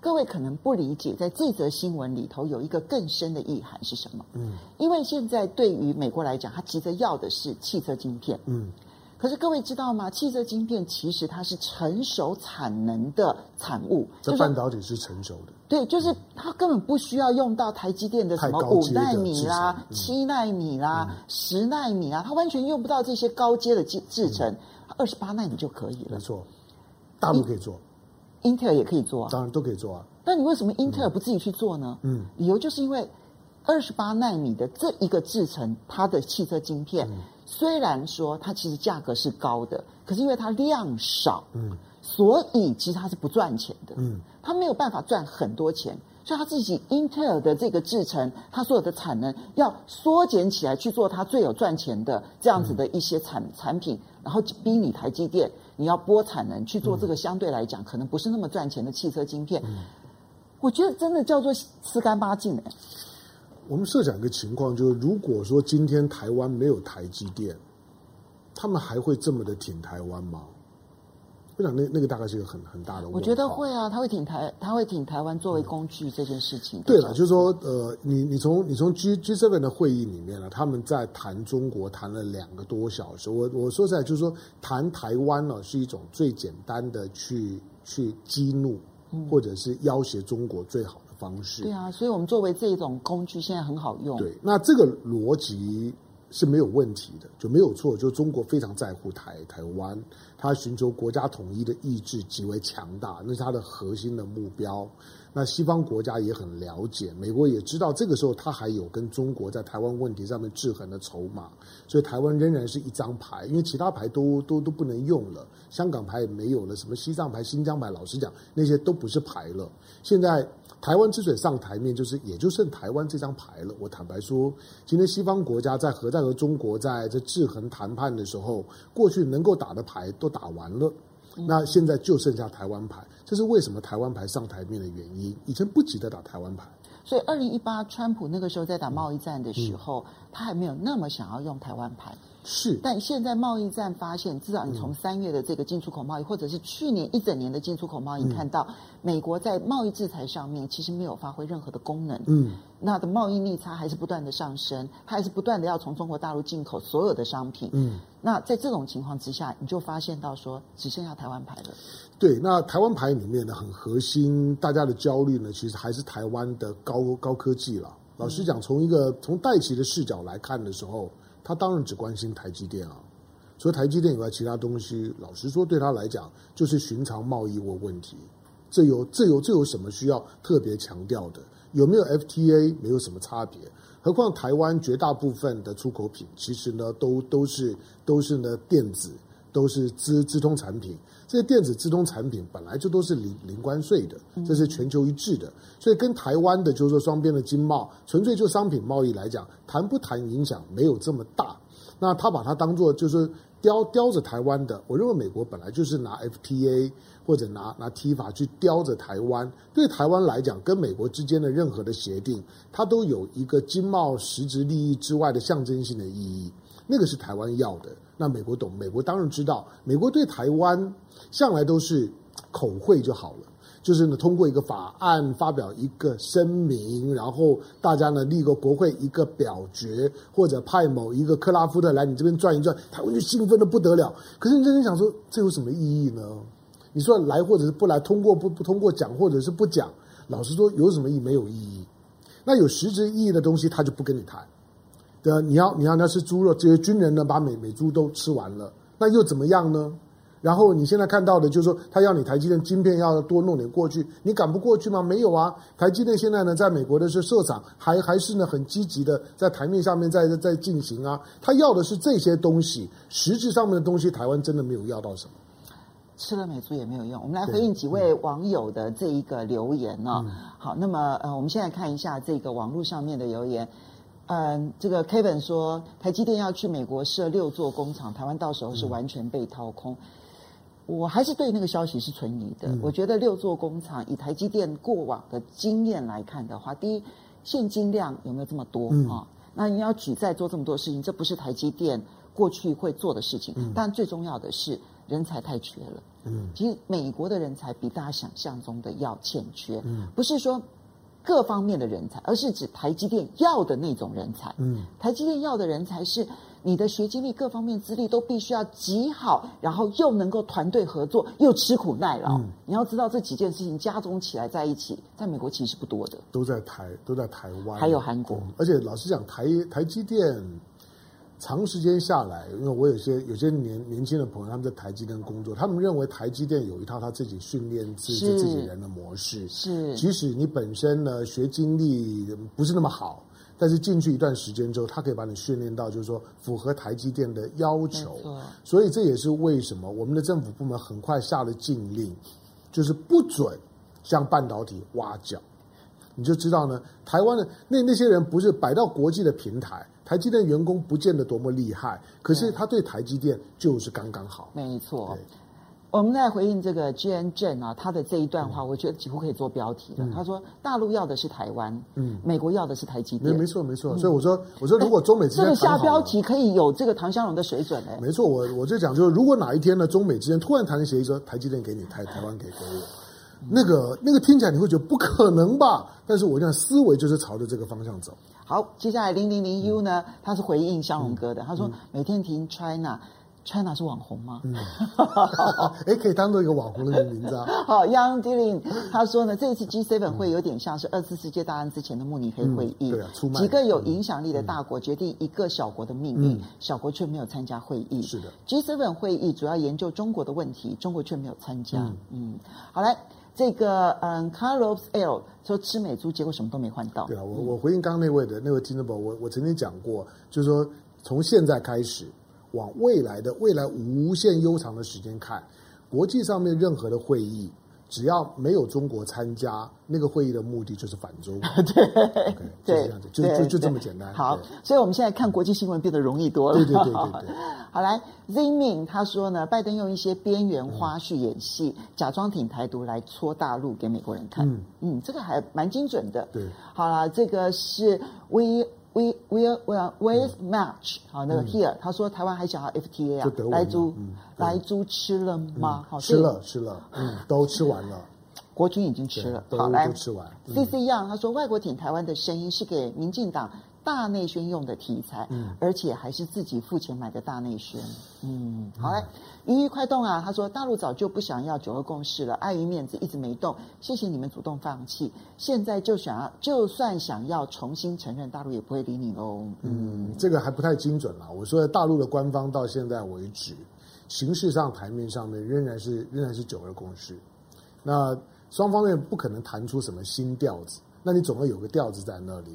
各位可能不理解，在这则新闻里头有一个更深的意涵是什么？嗯，因为现在对于美国来讲，他急着要的是汽车晶片，嗯。可是各位知道吗？汽车晶片其实它是成熟产能的产物，这半导体是成熟的。对，就是它根本不需要用到台积电的什么五纳米啦、七纳米啦、十纳米啦，它完全用不到这些高阶的制制程，二十八纳米就可以了。没错，大陆可以做，英特尔也可以做啊，当然都可以做啊。那你为什么英特尔不自己去做呢？嗯，理由就是因为二十八纳米的这一个制程，它的汽车晶片。虽然说它其实价格是高的，可是因为它量少，嗯，所以其实它是不赚钱的，嗯，它没有办法赚很多钱，所以它自己英特尔的这个制程，它所有的产能要缩减起来去做它最有赚钱的这样子的一些产、嗯、产品，然后逼你台积电你要拨产能去做这个相对来讲可能不是那么赚钱的汽车晶片，嗯、我觉得真的叫做吃干抹净哎。我们设想一个情况，就是如果说今天台湾没有台积电，他们还会这么的挺台湾吗？我想那那个大概是一个很很大的问题。我觉得会啊，他会挺台，他会挺台湾作为工具这件事情。对了，就是说，呃，你你从你从 G G seven 的会议里面呢，他们在谈中国谈了两个多小时。我我说实在，就是说谈台湾呢是一种最简单的去去激怒或者是要挟中国最好的方式。对啊，所以我们作为这种工具，现在很好用。对，那这个逻辑是没有问题的，就没有错。就中国非常在乎台台湾，他寻求国家统一的意志极为强大，那是他的核心的目标。那西方国家也很了解，美国也知道，这个时候他还有跟中国在台湾问题上面制衡的筹码，所以台湾仍然是一张牌，因为其他牌都都都不能用了，香港牌也没有了，什么西藏牌、新疆牌，老实讲，那些都不是牌了。现在台湾之所以上台面，就是也就剩台湾这张牌了。我坦白说，今天西方国家在核战和中国在这制衡谈判的时候，过去能够打的牌都打完了。那现在就剩下台湾牌，这是为什么台湾牌上台面的原因。以前不急着打台湾牌，所以二零一八川普那个时候在打贸易战的时候，嗯、他还没有那么想要用台湾牌。是，但现在贸易战发现，至少你从三月的这个进出口贸易，嗯、或者是去年一整年的进出口贸易，看到美国在贸易制裁上面其实没有发挥任何的功能。嗯，那的贸易逆差还是不断的上升，它还是不断的要从中国大陆进口所有的商品。嗯，那在这种情况之下，你就发现到说，只剩下台湾牌了。对，那台湾牌里面呢，很核心，大家的焦虑呢，其实还是台湾的高高科技了。老实讲，从一个从戴奇的视角来看的时候。他当然只关心台积电啊，除了台积电以外，其他东西，老实说，对他来讲就是寻常贸易问问题。这有这有这有什么需要特别强调的？有没有 FTA？没有什么差别。何况台湾绝大部分的出口品，其实呢，都都是都是呢电子，都是资资通产品。这些电子资通产品本来就都是零零关税的，这是全球一致的。所以跟台湾的就是说双边的经贸，纯粹就商品贸易来讲，谈不谈影响没有这么大。那他把它当做就是叼叼着台湾的，我认为美国本来就是拿 FTA 或者拿拿 TIFA 去叼着台湾。对台湾来讲，跟美国之间的任何的协定，它都有一个经贸实质利益之外的象征性的意义。那个是台湾要的。那美国懂，美国当然知道，美国对台湾向来都是口惠就好了。就是呢，通过一个法案发表一个声明，然后大家呢立个国会一个表决，或者派某一个克拉夫特来你这边转一转，台湾就兴奋得不得了。可是你真的想说，这有什么意义呢？你说来或者是不来，通过不不通过讲或者是不讲，老实说有什么意义？没有意义。那有实质意义的东西，他就不跟你谈。对啊，你要你要那吃猪肉，这些军人呢把美美猪都吃完了，那又怎么样呢？然后你现在看到的，就是说他要你台积电晶片要多弄点过去，你赶不过去吗？没有啊，台积电现在呢，在美国的是设厂，还还是呢很积极的在台面上面在在进行啊。他要的是这些东西，实质上面的东西，台湾真的没有要到什么，吃了美猪也没有用。我们来回应几位网友的这一个留言呢、哦。嗯、好，那么呃，我们现在看一下这个网络上面的留言。嗯，这个 Kevin 说，台积电要去美国设六座工厂，台湾到时候是完全被掏空。嗯我还是对那个消息是存疑的。嗯、我觉得六座工厂，以台积电过往的经验来看的话，第一，现金量有没有这么多啊、嗯哦？那你要举债做这么多事情，这不是台积电过去会做的事情。嗯、但最重要的是人才太缺了。嗯，其实美国的人才比大家想象中的要欠缺。嗯，不是说各方面的人才，而是指台积电要的那种人才。嗯，台积电要的人才是。你的学经历、各方面资历都必须要极好，然后又能够团队合作，又吃苦耐劳。嗯、你要知道这几件事情加总起来在一起，在美国其实不多的。都在台，都在台湾，还有韩国。嗯、而且老实讲，台台积电长时间下来，因为我有些有些年年轻的朋友，他们在台积电工作，他们认为台积电有一套他自己训练自己自己人的模式。是，即使你本身呢学经历不是那么好。但是进去一段时间之后，他可以把你训练到，就是说符合台积电的要求。所以这也是为什么我们的政府部门很快下了禁令，就是不准向半导体挖角。你就知道呢，台湾的那那些人不是摆到国际的平台，台积电员工不见得多么厉害，可是他对台积电就是刚刚好。没错。我们在回应这个 Jan Jan 啊，他的这一段话，我觉得几乎可以做标题了。他说：“大陆要的是台湾，嗯，美国要的是台积电。”没没错没错。所以我说我说，如果中美之间这个下标题可以有这个唐湘龙的水准哎。没错，我我就讲，就是如果哪一天呢，中美之间突然谈协议说台积电给你，台台湾给给我，那个那个听起来你会觉得不可能吧？但是我讲思维就是朝着这个方向走。好，接下来零零零 U 呢，他是回应湘龙哥的，他说每天听 China。China 是网红吗？嗯，哎，可以当做一个网红的名字啊。好，Young Dylan 他说呢，这一次 G7 会有点像是二次世界大战之前的慕尼黑会议，对啊，几个有影响力的大国决定一个小国的命运，小国却没有参加会议。是的，G7 会议主要研究中国的问题，中国却没有参加。嗯，好来，这个嗯，Carlos L 说吃美猪，结果什么都没换到。对啊，我我回应刚刚那位的那位听众朋友，我我曾经讲过，就是说从现在开始。往未来的未来无限悠长的时间看，国际上面任何的会议，只要没有中国参加，那个会议的目的就是反中。对，okay, 对，就就就就这么简单。好，所以我们现在看国际新闻变得容易多了。对对对对对。好来，Ziming 他说呢，拜登用一些边缘花絮演戏，嗯、假装挺台独来戳大陆给美国人看。嗯嗯，这个还蛮精准的。对，好了，这个是 We。We will will with match 好，那个 here 他说台湾还想要 FTA 啊，莱猪莱猪吃了吗？好，吃了吃了，嗯，都吃完了，国军已经吃了，好来吃完。CC Young 他说外国挺台湾的声音是给民进党大内宣用的题材，嗯，而且还是自己付钱买的大内宣，嗯，好嘞，鱼鱼快动啊！他说大陆早就不想要九二共识了，碍于面子一直没动，谢谢你们主动放弃，现在就想要就算想要重新承认，大陆也不会理你喽。嗯，这个还不太精准了。我说大陆的官方到现在为止，形式上台面上面仍然是仍然是九二共识，那双方面不可能谈出什么新调子，那你总要有个调子在那里。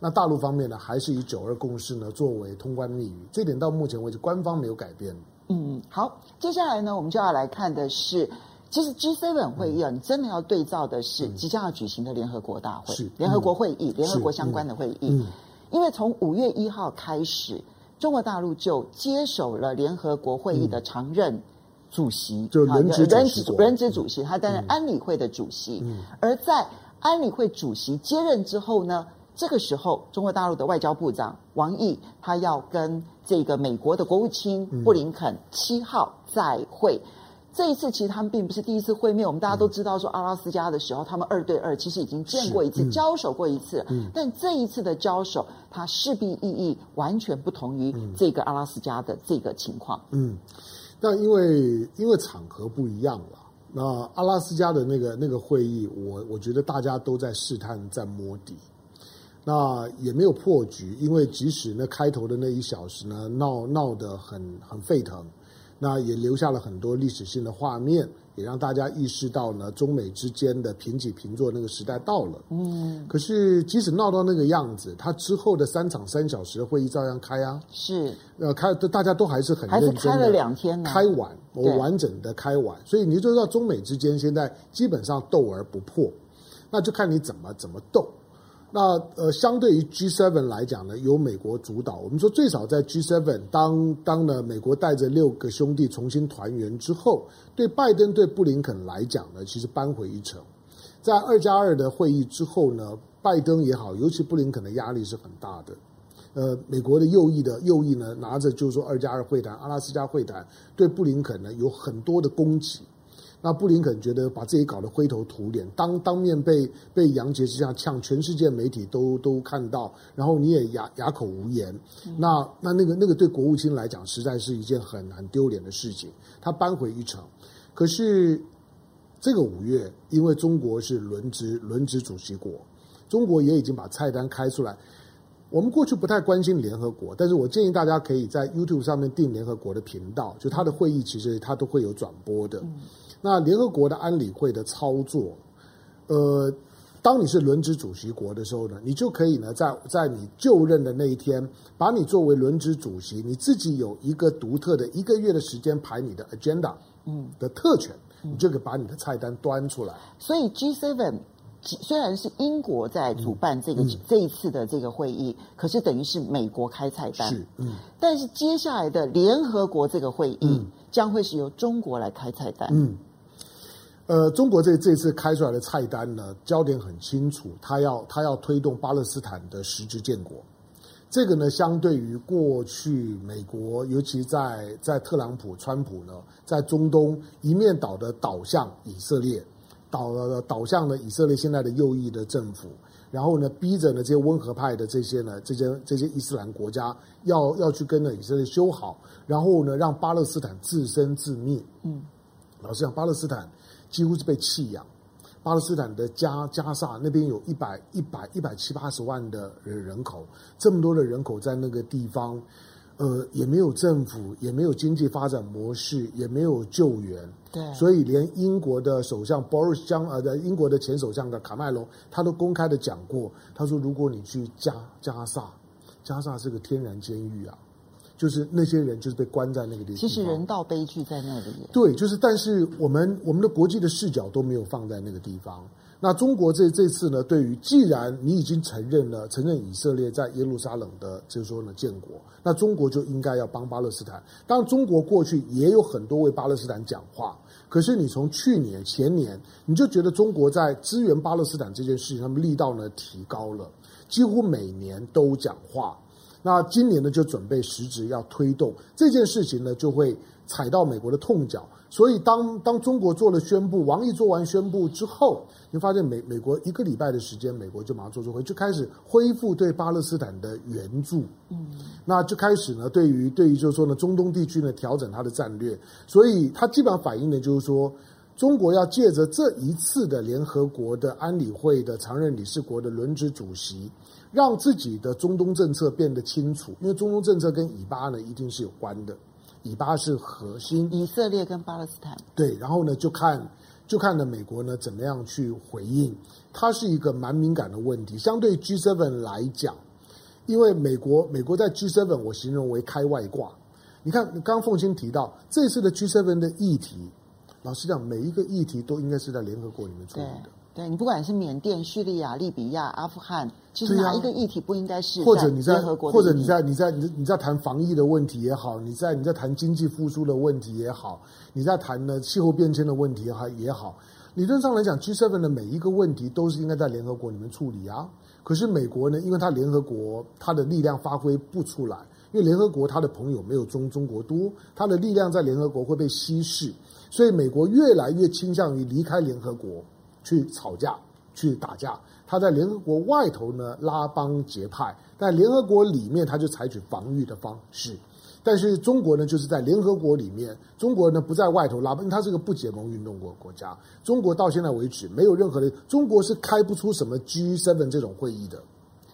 那大陆方面呢，还是以九二共识呢作为通关密语，这点到目前为止官方没有改变。嗯，好，接下来呢，我们就要来看的是，其实 G7 会议啊，嗯、你真的要对照的是即将要举行的联合国大会，是。联合国会议，联合国相关的会议。嗯，因为从五月一号开始，中国大陆就接手了联合国会议的常任主席，就人职人职人职主席，他担任安理会的主席。嗯，而在安理会主席接任之后呢，这个时候，中国大陆的外交部长王毅，他要跟这个美国的国务卿布林肯七号再会。嗯、这一次其实他们并不是第一次会面，我们大家都知道说阿拉斯加的时候，他们二对二其实已经见过一次，嗯、交手过一次。嗯、但这一次的交手，它势必意义完全不同于这个阿拉斯加的这个情况。嗯，那因为因为场合不一样了。那阿拉斯加的那个那个会议，我我觉得大家都在试探，在摸底。那也没有破局，因为即使那开头的那一小时呢，闹闹得很很沸腾，那也留下了很多历史性的画面，也让大家意识到呢，中美之间的平起平坐那个时代到了。嗯，可是即使闹到那个样子，他之后的三场三小时的会议照样开啊。是，呃，开大家都还是很认真开了两天呢，开完，我完整的开完，所以你就知道中美之间现在基本上斗而不破，那就看你怎么怎么斗。那呃，相对于 G7 来讲呢，由美国主导。我们说最少在 G7 当当呢，美国带着六个兄弟重新团圆之后，对拜登对布林肯来讲呢，其实扳回一城。在二加二的会议之后呢，拜登也好，尤其布林肯的压力是很大的。呃，美国的右翼的右翼呢，拿着就是说二加二会谈、阿拉斯加会谈，对布林肯呢有很多的攻击。那布林肯觉得把自己搞得灰头土脸，当当面被被杨洁之这样呛，全世界媒体都都看到，然后你也哑哑口无言。嗯、那那那个那个对国务卿来讲，实在是一件很难丢脸的事情。他扳回一城，可是这个五月，因为中国是轮值轮值主席国，中国也已经把菜单开出来。我们过去不太关心联合国，但是我建议大家可以在 YouTube 上面订联合国的频道，就他的会议其实他都会有转播的。嗯那联合国的安理会的操作，呃，当你是轮值主席国的时候呢，你就可以呢，在在你就任的那一天，把你作为轮值主席，你自己有一个独特的一个月的时间排你的 agenda，嗯，的特权，你就可以把你的菜单端出来。所以 G7 虽然是英国在主办这个、嗯、这一次的这个会议，可是等于是美国开菜单，是，嗯，但是接下来的联合国这个会议将会是由中国来开菜单，嗯。呃，中国这这次开出来的菜单呢，焦点很清楚，他要他要推动巴勒斯坦的实质建国。这个呢，相对于过去美国，尤其在在特朗普、川普呢，在中东一面倒的倒向以色列，倒了倒向了以色列现在的右翼的政府，然后呢，逼着呢这些温和派的这些呢这些这些伊斯兰国家要要去跟呢以色列修好，然后呢让巴勒斯坦自生自灭。嗯，老实讲，巴勒斯坦。几乎是被弃养。巴勒斯坦的加加萨那边有一百一百一百七八十万的人人口，这么多的人口在那个地方，呃，也没有政府，也没有经济发展模式，也没有救援。对，所以连英国的首相 Boris 江呃的英国的前首相的卡麦隆，他都公开的讲过，他说如果你去加加萨，加萨是个天然监狱啊。就是那些人就是被关在那个地方，其实人道悲剧在那里。对，就是但是我们我们的国际的视角都没有放在那个地方。那中国这这次呢，对于既然你已经承认了承认以色列在耶路撒冷的就是说呢建国，那中国就应该要帮巴勒斯坦。当然，中国过去也有很多为巴勒斯坦讲话，可是你从去年前年你就觉得中国在支援巴勒斯坦这件事情上面力道呢提高了，几乎每年都讲话。那今年呢，就准备实质要推动这件事情呢，就会踩到美国的痛脚。所以当当中国做了宣布，王毅做完宣布之后，你发现美美国一个礼拜的时间，美国就马上做出回，就开始恢复对巴勒斯坦的援助。嗯，那就开始呢，对于对于就是说呢，中东地区呢，调整它的战略。所以它基本上反映的就是说，中国要借着这一次的联合国的安理会的常任理事国的轮值主席。让自己的中东政策变得清楚，因为中东政策跟以巴呢一定是有关的，以巴是核心，以色列跟巴勒斯坦。对，然后呢就看就看呢美国呢怎么样去回应，它是一个蛮敏感的问题。相对 G7 来讲，因为美国美国在 G7 我形容为开外挂。你看，刚刚凤馨提到这次的 G7 的议题，老实讲，每一个议题都应该是在联合国里面处理的。对，你不管是缅甸、叙利亚、利比亚、阿富汗，其实哪一个议题不应该是或者你在或者你在你在你在你在谈防疫的问题也好，你在你在谈经济复苏的问题也好，你在谈呢气候变迁的问题也好也好，理论上来讲，G7 的每一个问题都是应该在联合国里面处理啊。可是美国呢，因为它联合国它的力量发挥不出来，因为联合国它的朋友没有中中国多，它的力量在联合国会被稀释，所以美国越来越倾向于离开联合国。去吵架，去打架。他在联合国外头呢拉帮结派，但联合国里面他就采取防御的方式。但是中国呢，就是在联合国里面，中国呢不在外头拉帮，因为它是个不结盟运动国国家。中国到现在为止没有任何的，中国是开不出什么 G7 这种会议的。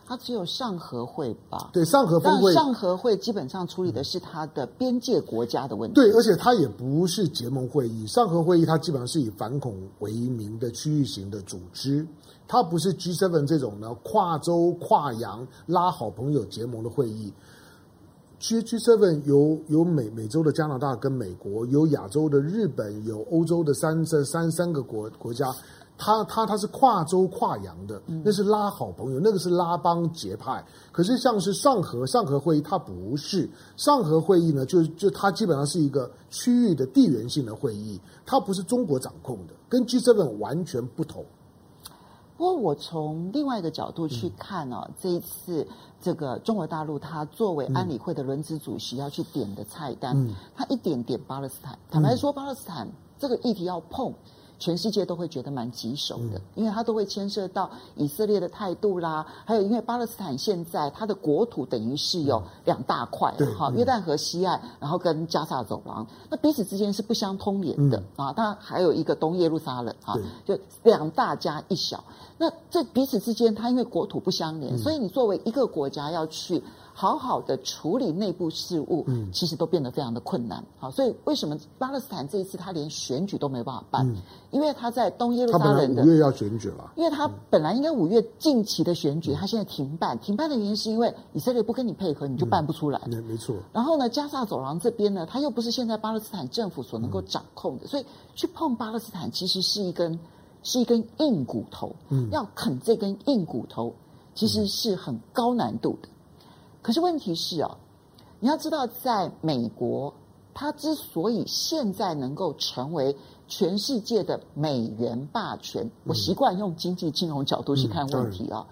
它只有上合会吧？对，上合峰会。上合会基本上处理的是它的边界国家的问题。对，而且它也不是结盟会议。上合会议它基本上是以反恐为名的区域型的组织，它不是 G7 这种呢跨州跨洋拉好朋友结盟的会议。G G7 有有美美洲的加拿大跟美国，有亚洲的日本，有欧洲的三这三三个国国家。他他他是跨州跨洋的，那是拉好朋友，那个是拉帮结派。可是像是上合上合会议，它不是上合会议呢，就就它基本上是一个区域的地缘性的会议，它不是中国掌控的，跟 G7 完全不同。不过我从另外一个角度去看啊，嗯、这一次这个中国大陆它作为安理会的轮值主席要去点的菜单，嗯、它一点点巴勒斯坦。坦白说，巴勒斯坦这个议题要碰。全世界都会觉得蛮棘手的，因为它都会牵涉到以色列的态度啦，还有因为巴勒斯坦现在它的国土等于是有两大块，哈，约旦河西岸，然后跟加萨走廊，那彼此之间是不相通连的啊。当然还有一个东耶路撒冷啊，就两大加一小。那这彼此之间，它因为国土不相连，所以你作为一个国家要去。好好的处理内部事务，嗯，其实都变得非常的困难。好，所以为什么巴勒斯坦这一次他连选举都没办法办？嗯，因为他在东耶路撒冷的五月要选举了，因为他本来应该五月近期的选举，他现在停办。停办的原因是因为以色列不跟你配合，你就办不出来。没没错。然后呢，加萨走廊这边呢，他又不是现在巴勒斯坦政府所能够掌控的，所以去碰巴勒斯坦其实是一根是一根硬骨头。嗯，要啃这根硬骨头，其实是很高难度的。可是问题是哦，你要知道，在美国，它之所以现在能够成为全世界的美元霸权，我习惯用经济金融角度去看问题啊，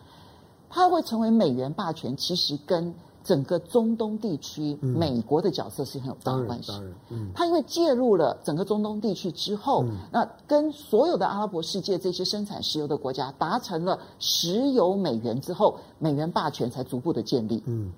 它会成为美元霸权，其实跟整个中东地区美国的角色是很有大关系。它因为介入了整个中东地区之后，那跟所有的阿拉伯世界这些生产石油的国家达成了石油美元之后，美元霸权才逐步的建立。嗯。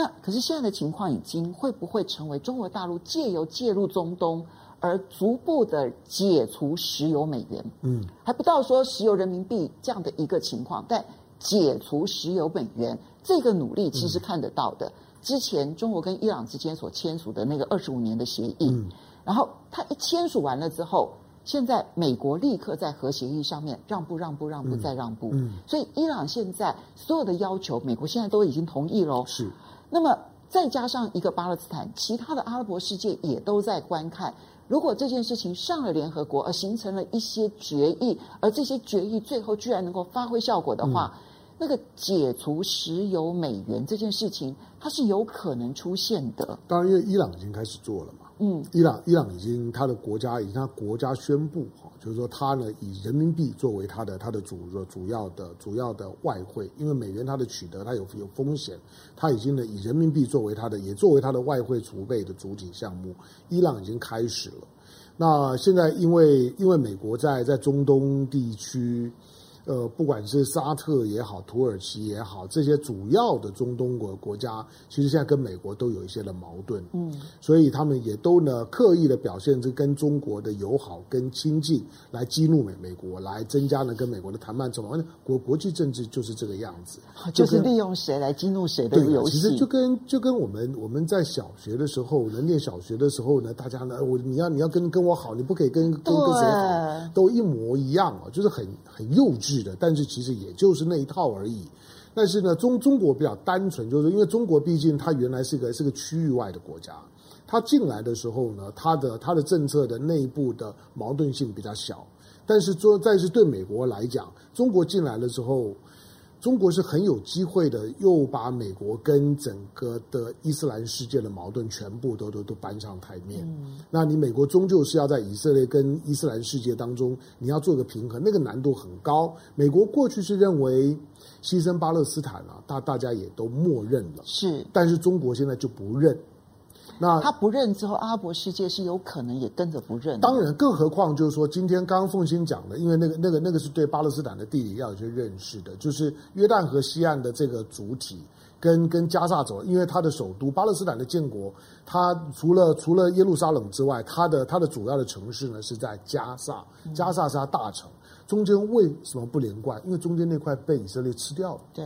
那可是现在的情况已经会不会成为中国大陆借由介入中东而逐步的解除石油美元？嗯，还不到说石油人民币这样的一个情况，但解除石油美元这个努力其实看得到的。之前中国跟伊朗之间所签署的那个二十五年的协议，然后他一签署完了之后，现在美国立刻在核协议上面让步让步让步再让步，嗯所以伊朗现在所有的要求，美国现在都已经同意喽。是。那么再加上一个巴勒斯坦，其他的阿拉伯世界也都在观看。如果这件事情上了联合国，而形成了一些决议，而这些决议最后居然能够发挥效果的话，嗯、那个解除石油美元这件事情，它是有可能出现的。当然，因为伊朗已经开始做了嘛。嗯，伊朗伊朗已经他的国家已经他国家宣布哈，就是说他呢以人民币作为他的他的主主要的主要的外汇，因为美元它的取得它有有风险，他已经呢以人民币作为他的也作为他的外汇储备的主体项目，伊朗已经开始了。那现在因为因为美国在在中东地区。呃，不管是沙特也好，土耳其也好，这些主要的中东国国家，其实现在跟美国都有一些的矛盾，嗯，所以他们也都呢刻意的表现出跟中国的友好跟亲近，来激怒美美国，来增加呢跟美国的谈判成本。国国际政治就是这个样子，就，就是利用谁来激怒谁的游戏。其实就跟就跟我们我们在小学的时候，能念小学的时候呢，大家呢，我你要你要跟跟我好，你不可以跟跟跟谁好，都一模一样啊，就是很很幼稚。的，但是其实也就是那一套而已。但是呢，中中国比较单纯，就是因为中国毕竟它原来是个是个区域外的国家，它进来的时候呢，它的它的政策的内部的矛盾性比较小。但是说，但是对美国来讲，中国进来了之后。中国是很有机会的，又把美国跟整个的伊斯兰世界的矛盾全部都都都搬上台面。嗯、那你美国终究是要在以色列跟伊斯兰世界当中，你要做个平衡，那个难度很高。美国过去是认为牺牲巴勒斯坦啊，大大家也都默认了，是，但是中国现在就不认。那他不认之后，阿拉伯世界是有可能也跟着不认。当然，更何况就是说，今天刚刚凤馨讲的，因为那个、那个、那个是对巴勒斯坦的地理要有些认识的，就是约旦河西岸的这个主体跟跟加萨走，因为它的首都巴勒斯坦的建国，它除了除了耶路撒冷之外，它的它的主要的城市呢是在加萨，加萨是它大城。中间为什么不连贯？因为中间那块被以色列吃掉了。对。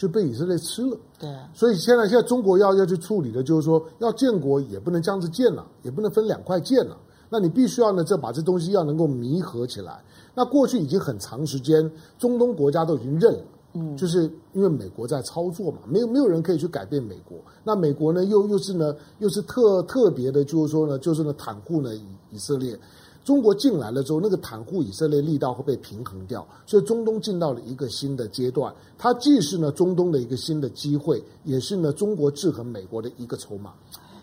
就被以色列吃了。对，所以现在现在中国要要去处理的，就是说要建国也不能这样子建了，也不能分两块建了。那你必须要呢，这把这东西要能够弥合起来。那过去已经很长时间，中东国家都已经认了。嗯，就是因为美国在操作嘛，没有没有人可以去改变美国。那美国呢，又又是呢，又是特特别的，就是说呢，就是呢，袒护呢以以色列。中国进来了之后，那个袒护以色列力道会被平衡掉，所以中东进到了一个新的阶段。它既是呢中东的一个新的机会，也是呢中国制衡美国的一个筹码。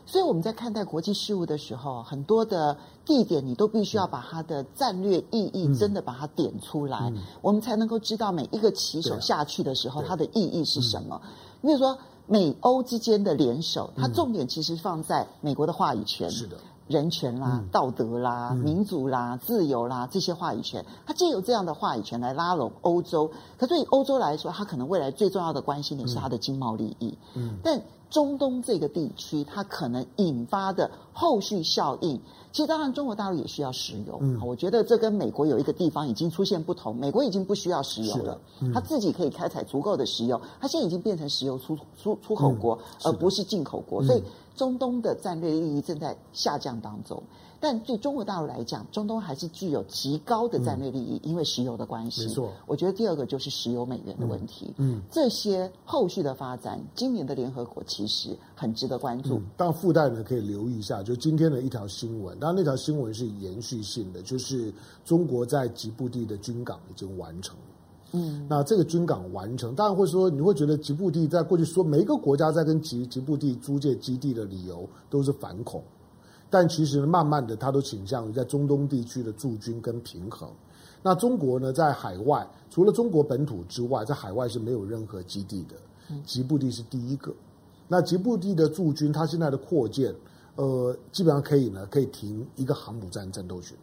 所以我们在看待国际事务的时候，很多的地点你都必须要把它的战略意义真的把它点出来，嗯、我们才能够知道每一个棋手下去的时候，它的意义是什么。比如说美欧之间的联手，它重点其实放在美国的话语权，是的，人权啦、道德啦、民主啦、自由啦这些话语权，他借由这样的话语权来拉拢欧洲。可对于欧洲来说，它可能未来最重要的关心点是它的经贸利益，嗯，但。中东这个地区，它可能引发的后续效应，其实当然中国大陆也需要石油。嗯，我觉得这跟美国有一个地方已经出现不同，美国已经不需要石油了，嗯、它自己可以开采足够的石油，它现在已经变成石油出出出口国，嗯、而不是进口国，所以中东的战略利益正在下降当中。但对中国大陆来讲，中东还是具有极高的战略利益，嗯、因为石油的关系。没错，我觉得第二个就是石油美元的问题。嗯，嗯这些后续的发展，今年的联合国其实很值得关注。但、嗯、附带呢，可以留意一下，就今天的一条新闻。当然，那条新闻是延续性的，就是中国在吉布地的军港已经完成了。嗯，那这个军港完成，当然会说，你会觉得吉布地在过去说每一个国家在跟吉吉布地租借基地的理由都是反恐。但其实，慢慢的，他都倾向于在中东地区的驻军跟平衡。那中国呢，在海外除了中国本土之外，在海外是没有任何基地的。吉布地是第一个。那吉布地的驻军，它现在的扩建，呃，基本上可以呢，可以停一个航母战战斗群。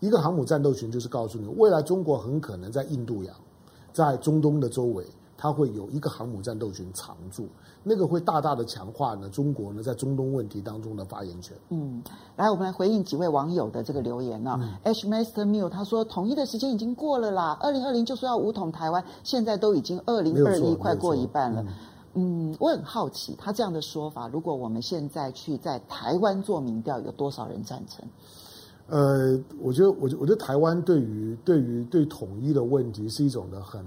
一个航母战斗群就是告诉你，未来中国很可能在印度洋，在中东的周围。它会有一个航母战斗群常驻，那个会大大的强化呢中国呢在中东问题当中的发言权。嗯，来，我们来回应几位网友的这个留言啊。嗯、H Master Mill 他说，统一的时间已经过了啦，二零二零就说要武统台湾，现在都已经二零二一快过一半了。嗯，嗯，我很好奇，他这样的说法，如果我们现在去在台湾做民调，有多少人赞成？呃，我觉得，我觉，我觉得台湾对于对于对统一的问题是一种的很。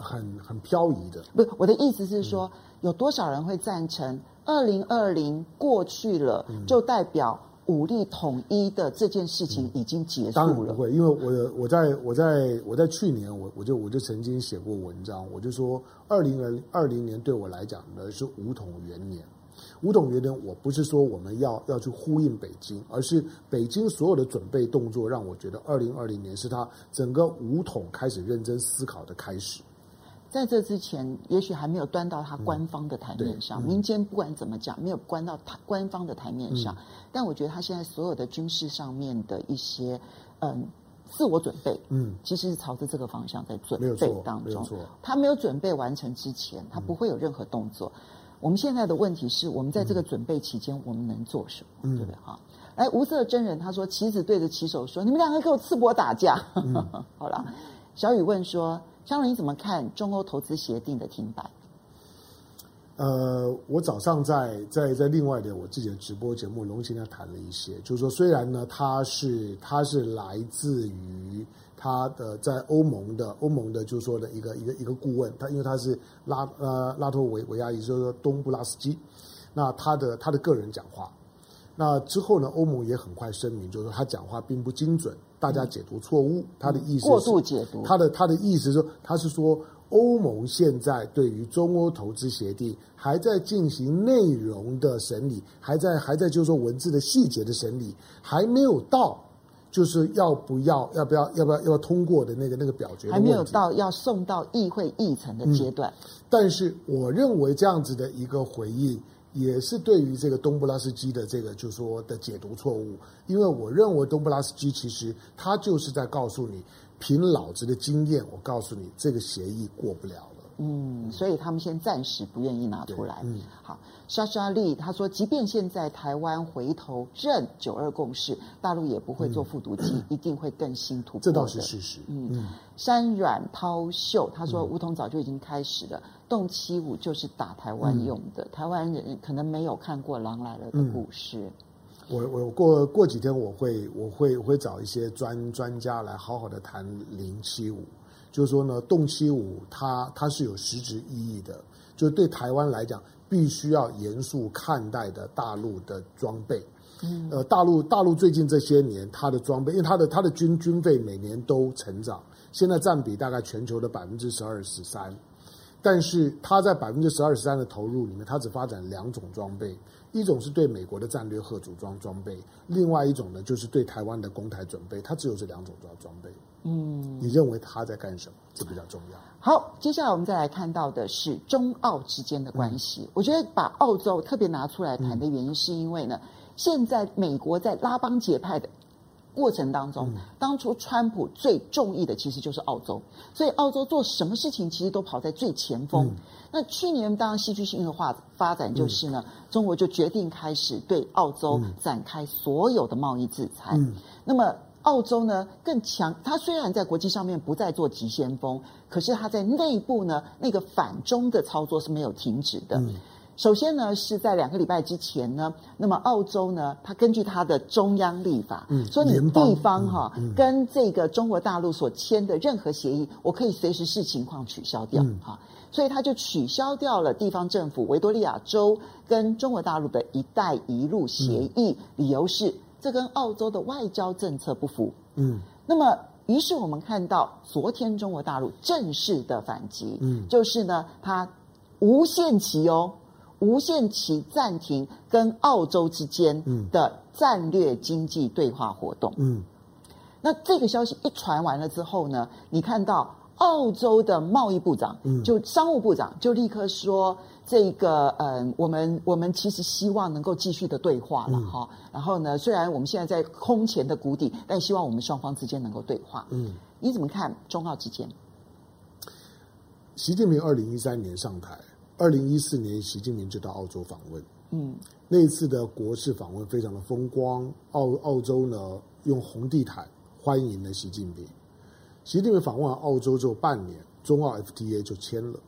很很飘移的，不是，我的意思是说，嗯、有多少人会赞成二零二零过去了，嗯、就代表武力统一的这件事情已经结束了？当然不会，因为我我在我在我在去年我我就我就曾经写过文章，我就说二零二二零年对我来讲呢是武统元年。武统元年，我不是说我们要要去呼应北京，而是北京所有的准备动作让我觉得二零二零年是他整个五统开始认真思考的开始。在这之前，也许还没有端到他官方的台面上。嗯、民间不管怎么讲，没有关到他官方的台面上。嗯、但我觉得他现在所有的军事上面的一些嗯自我准备，嗯，其实是朝着这个方向在准备当中。没他没有准备完成之前，他不会有任何动作。嗯、我们现在的问题是我们在这个准备期间，我们能做什么？嗯、对不对？哈，来，无色真人他说，棋子对着棋手说：“你们两个给我赤膊打架。嗯” 好了，小雨问说。张伦，你怎么看中欧投资协定的停摆？呃，我早上在在在另外的我自己的直播节目龙情呢谈了一些，就是说虽然呢，他是他是来自于他的在欧盟的欧盟的，就是说的一个一个一个顾问，他因为他是拉呃拉脱维维亚，也就是说东布拉斯基，那他的他的个人讲话，那之后呢，欧盟也很快声明，就是说他讲话并不精准。大家解读错误，他的意思过度解读。他的他的意思是说，他是说欧盟现在对于中欧投资协定还在进行内容的审理，还在还在就是说文字的细节的审理，还没有到就是要不要要不要要不要要不要通过的那个那个表决，还没有到要送到议会议程的阶段。嗯，但是我认为这样子的一个回应。也是对于这个东布拉斯基的这个就是说的解读错误，因为我认为东布拉斯基其实他就是在告诉你，凭老子的经验，我告诉你这个协议过不了了。嗯，所以他们先暂时不愿意拿出来。嗯，好，莎莎丽他说，即便现在台湾回头认九二共识，大陆也不会做复读机，嗯、一定会更新突破。这倒是事实。嗯，嗯山软涛秀他说，梧桐早就已经开始了，动七五就是打台湾用的，嗯、台湾人可能没有看过《狼来了》的故事。嗯、我我过过几天我会我会我会找一些专专家来好好的谈零七五。就是说呢，动七五它它是有实质意义的，就是对台湾来讲，必须要严肃看待的大陆的装备。嗯，呃，大陆大陆最近这些年，它的装备，因为它的它的军军费每年都成长，现在占比大概全球的百分之十二十三，但是它在百分之十二十三的投入里面，它只发展两种装备，一种是对美国的战略核组装装备，另外一种呢就是对台湾的攻台准备，它只有这两种装装备。嗯，你认为他在干什么？这比较重要。好，接下来我们再来看到的是中澳之间的关系。嗯、我觉得把澳洲特别拿出来谈的原因，是因为呢，嗯、现在美国在拉帮结派的过程当中，嗯、当初川普最中意的其实就是澳洲，所以澳洲做什么事情其实都跑在最前锋。嗯、那去年当然戏剧性的话发展就是呢，嗯、中国就决定开始对澳洲展开所有的贸易制裁。嗯、那么。澳洲呢更强，它虽然在国际上面不再做急先锋，可是它在内部呢那个反中的操作是没有停止的。嗯、首先呢是在两个礼拜之前呢，那么澳洲呢，它根据它的中央立法，嗯、说你地方哈、嗯嗯、跟这个中国大陆所签的任何协议，我可以随时视情况取消掉哈，嗯、所以它就取消掉了地方政府维多利亚州跟中国大陆的一带一路协议，嗯、理由是。这跟澳洲的外交政策不符。嗯，那么于是我们看到昨天中国大陆正式的反击，嗯，就是呢，它无限期哦，无限期暂停跟澳洲之间的战略经济对话活动。嗯，那这个消息一传完了之后呢，你看到澳洲的贸易部长，嗯，就商务部长就立刻说。这个嗯，我们我们其实希望能够继续的对话了哈。嗯、然后呢，虽然我们现在在空前的谷底，但希望我们双方之间能够对话。嗯，你怎么看中澳之间？习近平二零一三年上台，二零一四年习近平就到澳洲访问。嗯，那一次的国事访问非常的风光，澳澳洲呢用红地毯欢迎了习近平。习近平访问完澳洲之后半年，中澳 FTA 就签了。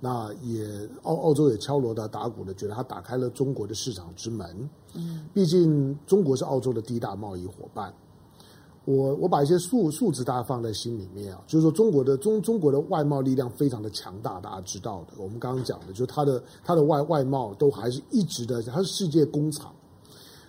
那也澳澳洲也敲锣的打鼓的，觉得它打开了中国的市场之门。嗯，毕竟中国是澳洲的第一大贸易伙伴。我我把一些数数字大家放在心里面啊，就是说中国的中中国的外贸力量非常的强大，大家知道的。我们刚刚讲的，就是它的它的外外贸都还是一直的，它是世界工厂。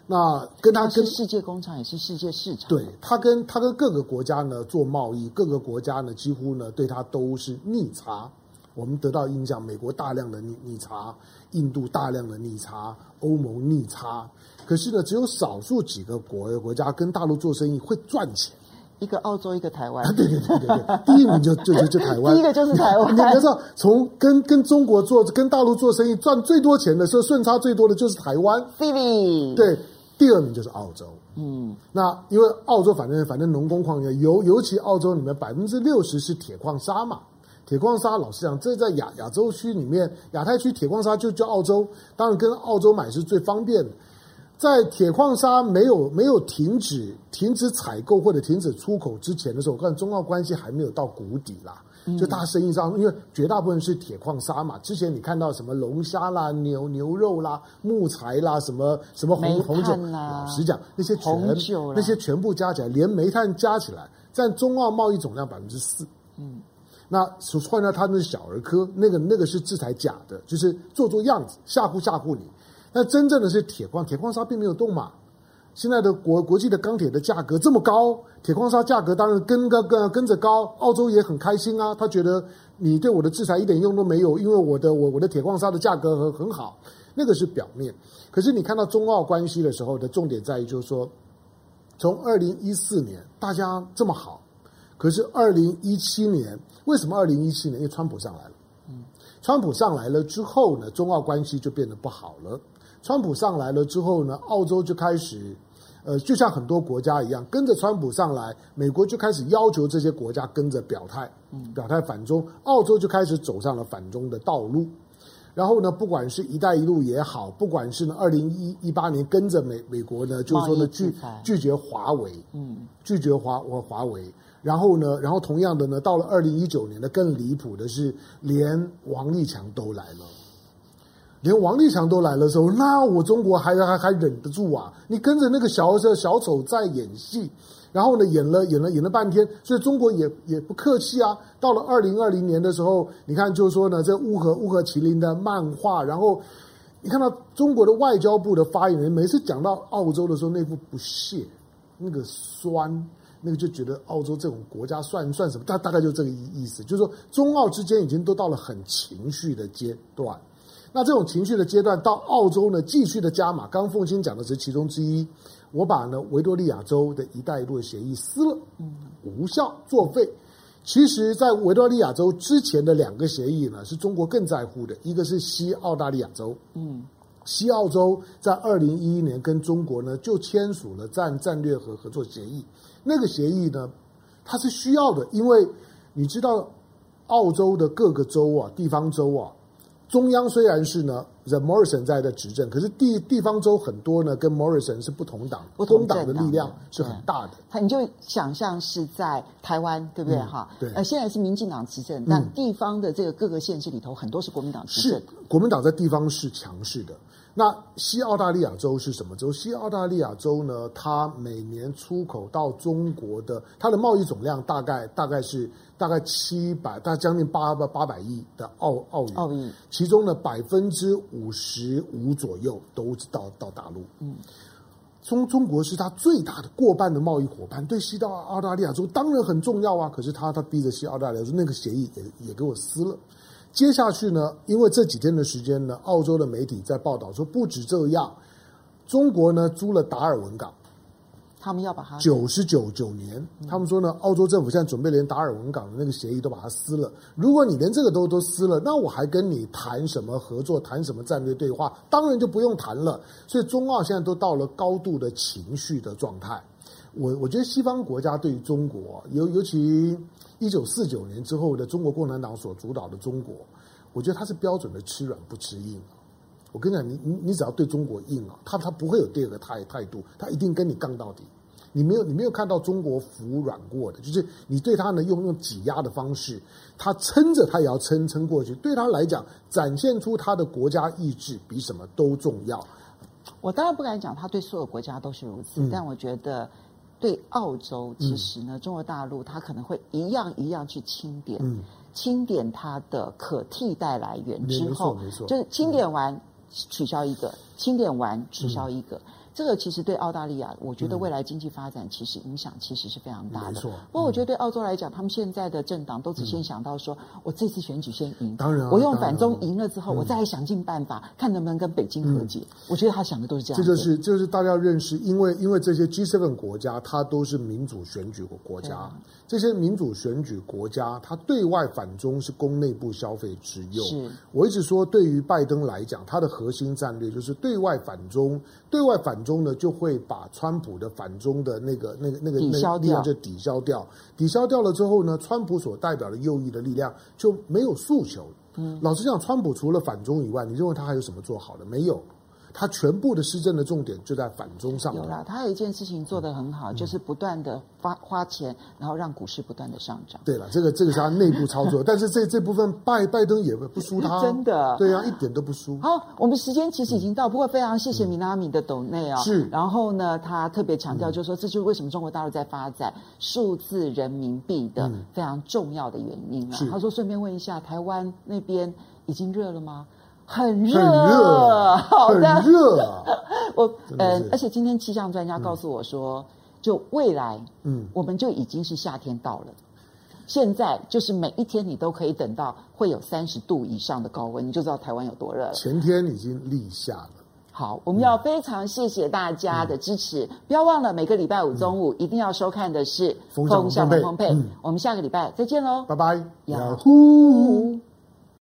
那跟他跟世界工厂也是世界市场。对，他跟他跟各个国家呢做贸易，各个国家呢几乎呢对他都是逆差。我们得到印象，美国大量的逆逆差，印度大量的逆差，欧盟逆差。可是呢，只有少数几个国国家跟大陆做生意会赚钱。一个澳洲，一个台湾。对对对对对，第一名就就就就台湾。第一个就是台湾。你你知道，从跟跟中国做跟大陆做生意赚最多钱的时候，顺差最多的就是台湾。Phoebe 对，第二名就是澳洲。嗯，那因为澳洲反正反正农工矿业，尤尤其澳洲里面百分之六十是铁矿砂嘛。铁矿砂，老实讲，这在亚亚洲区里面，亚太区铁矿砂就叫澳洲，当然跟澳洲买是最方便的。在铁矿砂没有没有停止停止采购或者停止出口之前的时候，我看中澳关系还没有到谷底啦。就大生意上，因为绝大部分是铁矿砂嘛。之前你看到什么龙虾啦、牛牛肉啦、木材啦、什么什么红红酒，老实讲，那些全那些全部加起来，连煤炭加起来，占中澳贸易总量百分之四。嗯。那说出来，他那是小儿科，那个那个是制裁假的，就是做做样子吓唬吓唬你。那真正的是铁矿，铁矿砂并没有动嘛。现在的国国际的钢铁的价格这么高，铁矿砂价格当然跟跟跟跟着高。澳洲也很开心啊，他觉得你对我的制裁一点用都没有，因为我的我我的铁矿砂的价格很很好。那个是表面，可是你看到中澳关系的时候的重点在于，就是说，从二零一四年大家这么好。可是二零一七年，为什么二零一七年？因为川普上来了。嗯，川普上来了之后呢，中澳关系就变得不好了。川普上来了之后呢，澳洲就开始，呃，就像很多国家一样，跟着川普上来，美国就开始要求这些国家跟着表态，表态反中，澳洲就开始走上了反中的道路。然后呢，不管是一带一路也好，不管是呢二零一八年跟着美美国呢，就是说呢拒拒绝华为，嗯，拒绝华我华为。然后呢，然后同样的呢，到了二零一九年呢，更离谱的是，连王立强都来了。连王立强都来了时候，那我中国还还还忍得住啊？你跟着那个小小丑在演戏，然后呢，演了演了演了半天，所以中国也也不客气啊。到了二零二零年的时候，你看，就是说呢，这乌合乌合麒麟的漫画，然后你看到中国的外交部的发言人，每次讲到澳洲的时候，那副不屑，那个酸，那个就觉得澳洲这种国家算算什么？大大概就这个意意思，就是说中澳之间已经都到了很情绪的阶段。那这种情绪的阶段，到澳洲呢，继续的加码。刚凤馨讲的是其中之一。我把呢维多利亚州的一带一路的协议撕了，无效作废。其实，在维多利亚州之前的两个协议呢，是中国更在乎的。一个是西澳大利亚州，嗯，西澳洲在二零一一年跟中国呢就签署了战战略和合作协议。那个协议呢，它是需要的，因为你知道，澳洲的各个州啊，地方州啊。中央虽然是呢，The Morrison 在的执政，可是地地方州很多呢，跟 Morrison 是不同党，不同党的力量是很大的。他你就想象是在台湾，对不对？哈、嗯，对。呃，现在是民进党执政，但地方的这个各个县市里头，很多是国民党执政。是国民党在地方是强势的。那西澳大利亚州是什么州？西澳大利亚州呢？它每年出口到中国的，它的贸易总量大概大概是大概七百，大概将近八百八百亿的澳澳元。澳元，其中呢百分之五十五左右都到到大陆。嗯，中中国是它最大的过半的贸易伙伴，对西到澳大利亚州当然很重要啊。可是他他逼着西澳大利亚州那个协议也也给我撕了。接下去呢，因为这几天的时间呢，澳洲的媒体在报道说，不止这样，中国呢租了达尔文港，他们要把它九十九九年，他们说呢，澳洲政府现在准备连达尔文港的那个协议都把它撕了。如果你连这个都都撕了，那我还跟你谈什么合作，谈什么战略对话？当然就不用谈了。所以中澳现在都到了高度的情绪的状态。我我觉得西方国家对于中国，尤尤其。一九四九年之后的中国共产党所主导的中国，我觉得它是标准的吃软不吃硬。我跟你讲，你你你只要对中国硬啊，他他不会有第二个态态度，他一定跟你杠到底。你没有你没有看到中国服软过的，就是你对他呢用用挤压的方式，他撑着他也要撑撑过去。对他来讲，展现出他的国家意志比什么都重要。我当然不敢讲他对所有国家都是如此，嗯、但我觉得。对澳洲，其实呢，嗯、中国大陆它可能会一样一样去清点，嗯、清点它的可替代来源之后，就是清点完、嗯、取消一个，清点完取消一个。嗯这个其实对澳大利亚，我觉得未来经济发展其实影响其实是非常大的。没错，不过我觉得对澳洲来讲，他们现在的政党都只先想到说，我这次选举先赢，当然，我用反中赢了之后，我再想尽办法看能不能跟北京和解。我觉得他想的都是这样。这就是就是大家要认识，因为因为这些 G7 国家，它都是民主选举国家。这些民主选举国家，它对外反中是供内部消费之用。是我一直说，对于拜登来讲，他的核心战略就是对外反中，对外反中。呢，就会把川普的反中的那个、那个、那个力量就抵消掉，抵消掉了之后呢，川普所代表的右翼的力量就没有诉求。嗯，老实讲，川普除了反中以外，你认为他还有什么做好的？没有。他全部的施政的重点就在反中上。有了，他有一件事情做得很好，嗯、就是不断的花花钱，然后让股市不断的上涨。对了，这个这个是他内部操作，但是这这部分拜拜登也不输他，真的。对啊，一点都不输。好，我们时间其实已经到，嗯、不过非常谢谢米拉米的斗内啊。是。然后呢，他特别强调，就是说，这就是为什么中国大陆在发展数字人民币的非常重要的原因了。嗯、他说，顺便问一下，台湾那边已经热了吗？很热，好的，很热。我呃，而且今天气象专家告诉我说，就未来，嗯，我们就已经是夏天到了。现在就是每一天你都可以等到会有三十度以上的高温，你就知道台湾有多热了。前天已经立夏了。好，我们要非常谢谢大家的支持，不要忘了每个礼拜五中午一定要收看的是《风向龙凤配》。我们下个礼拜再见喽，拜拜，呀呼。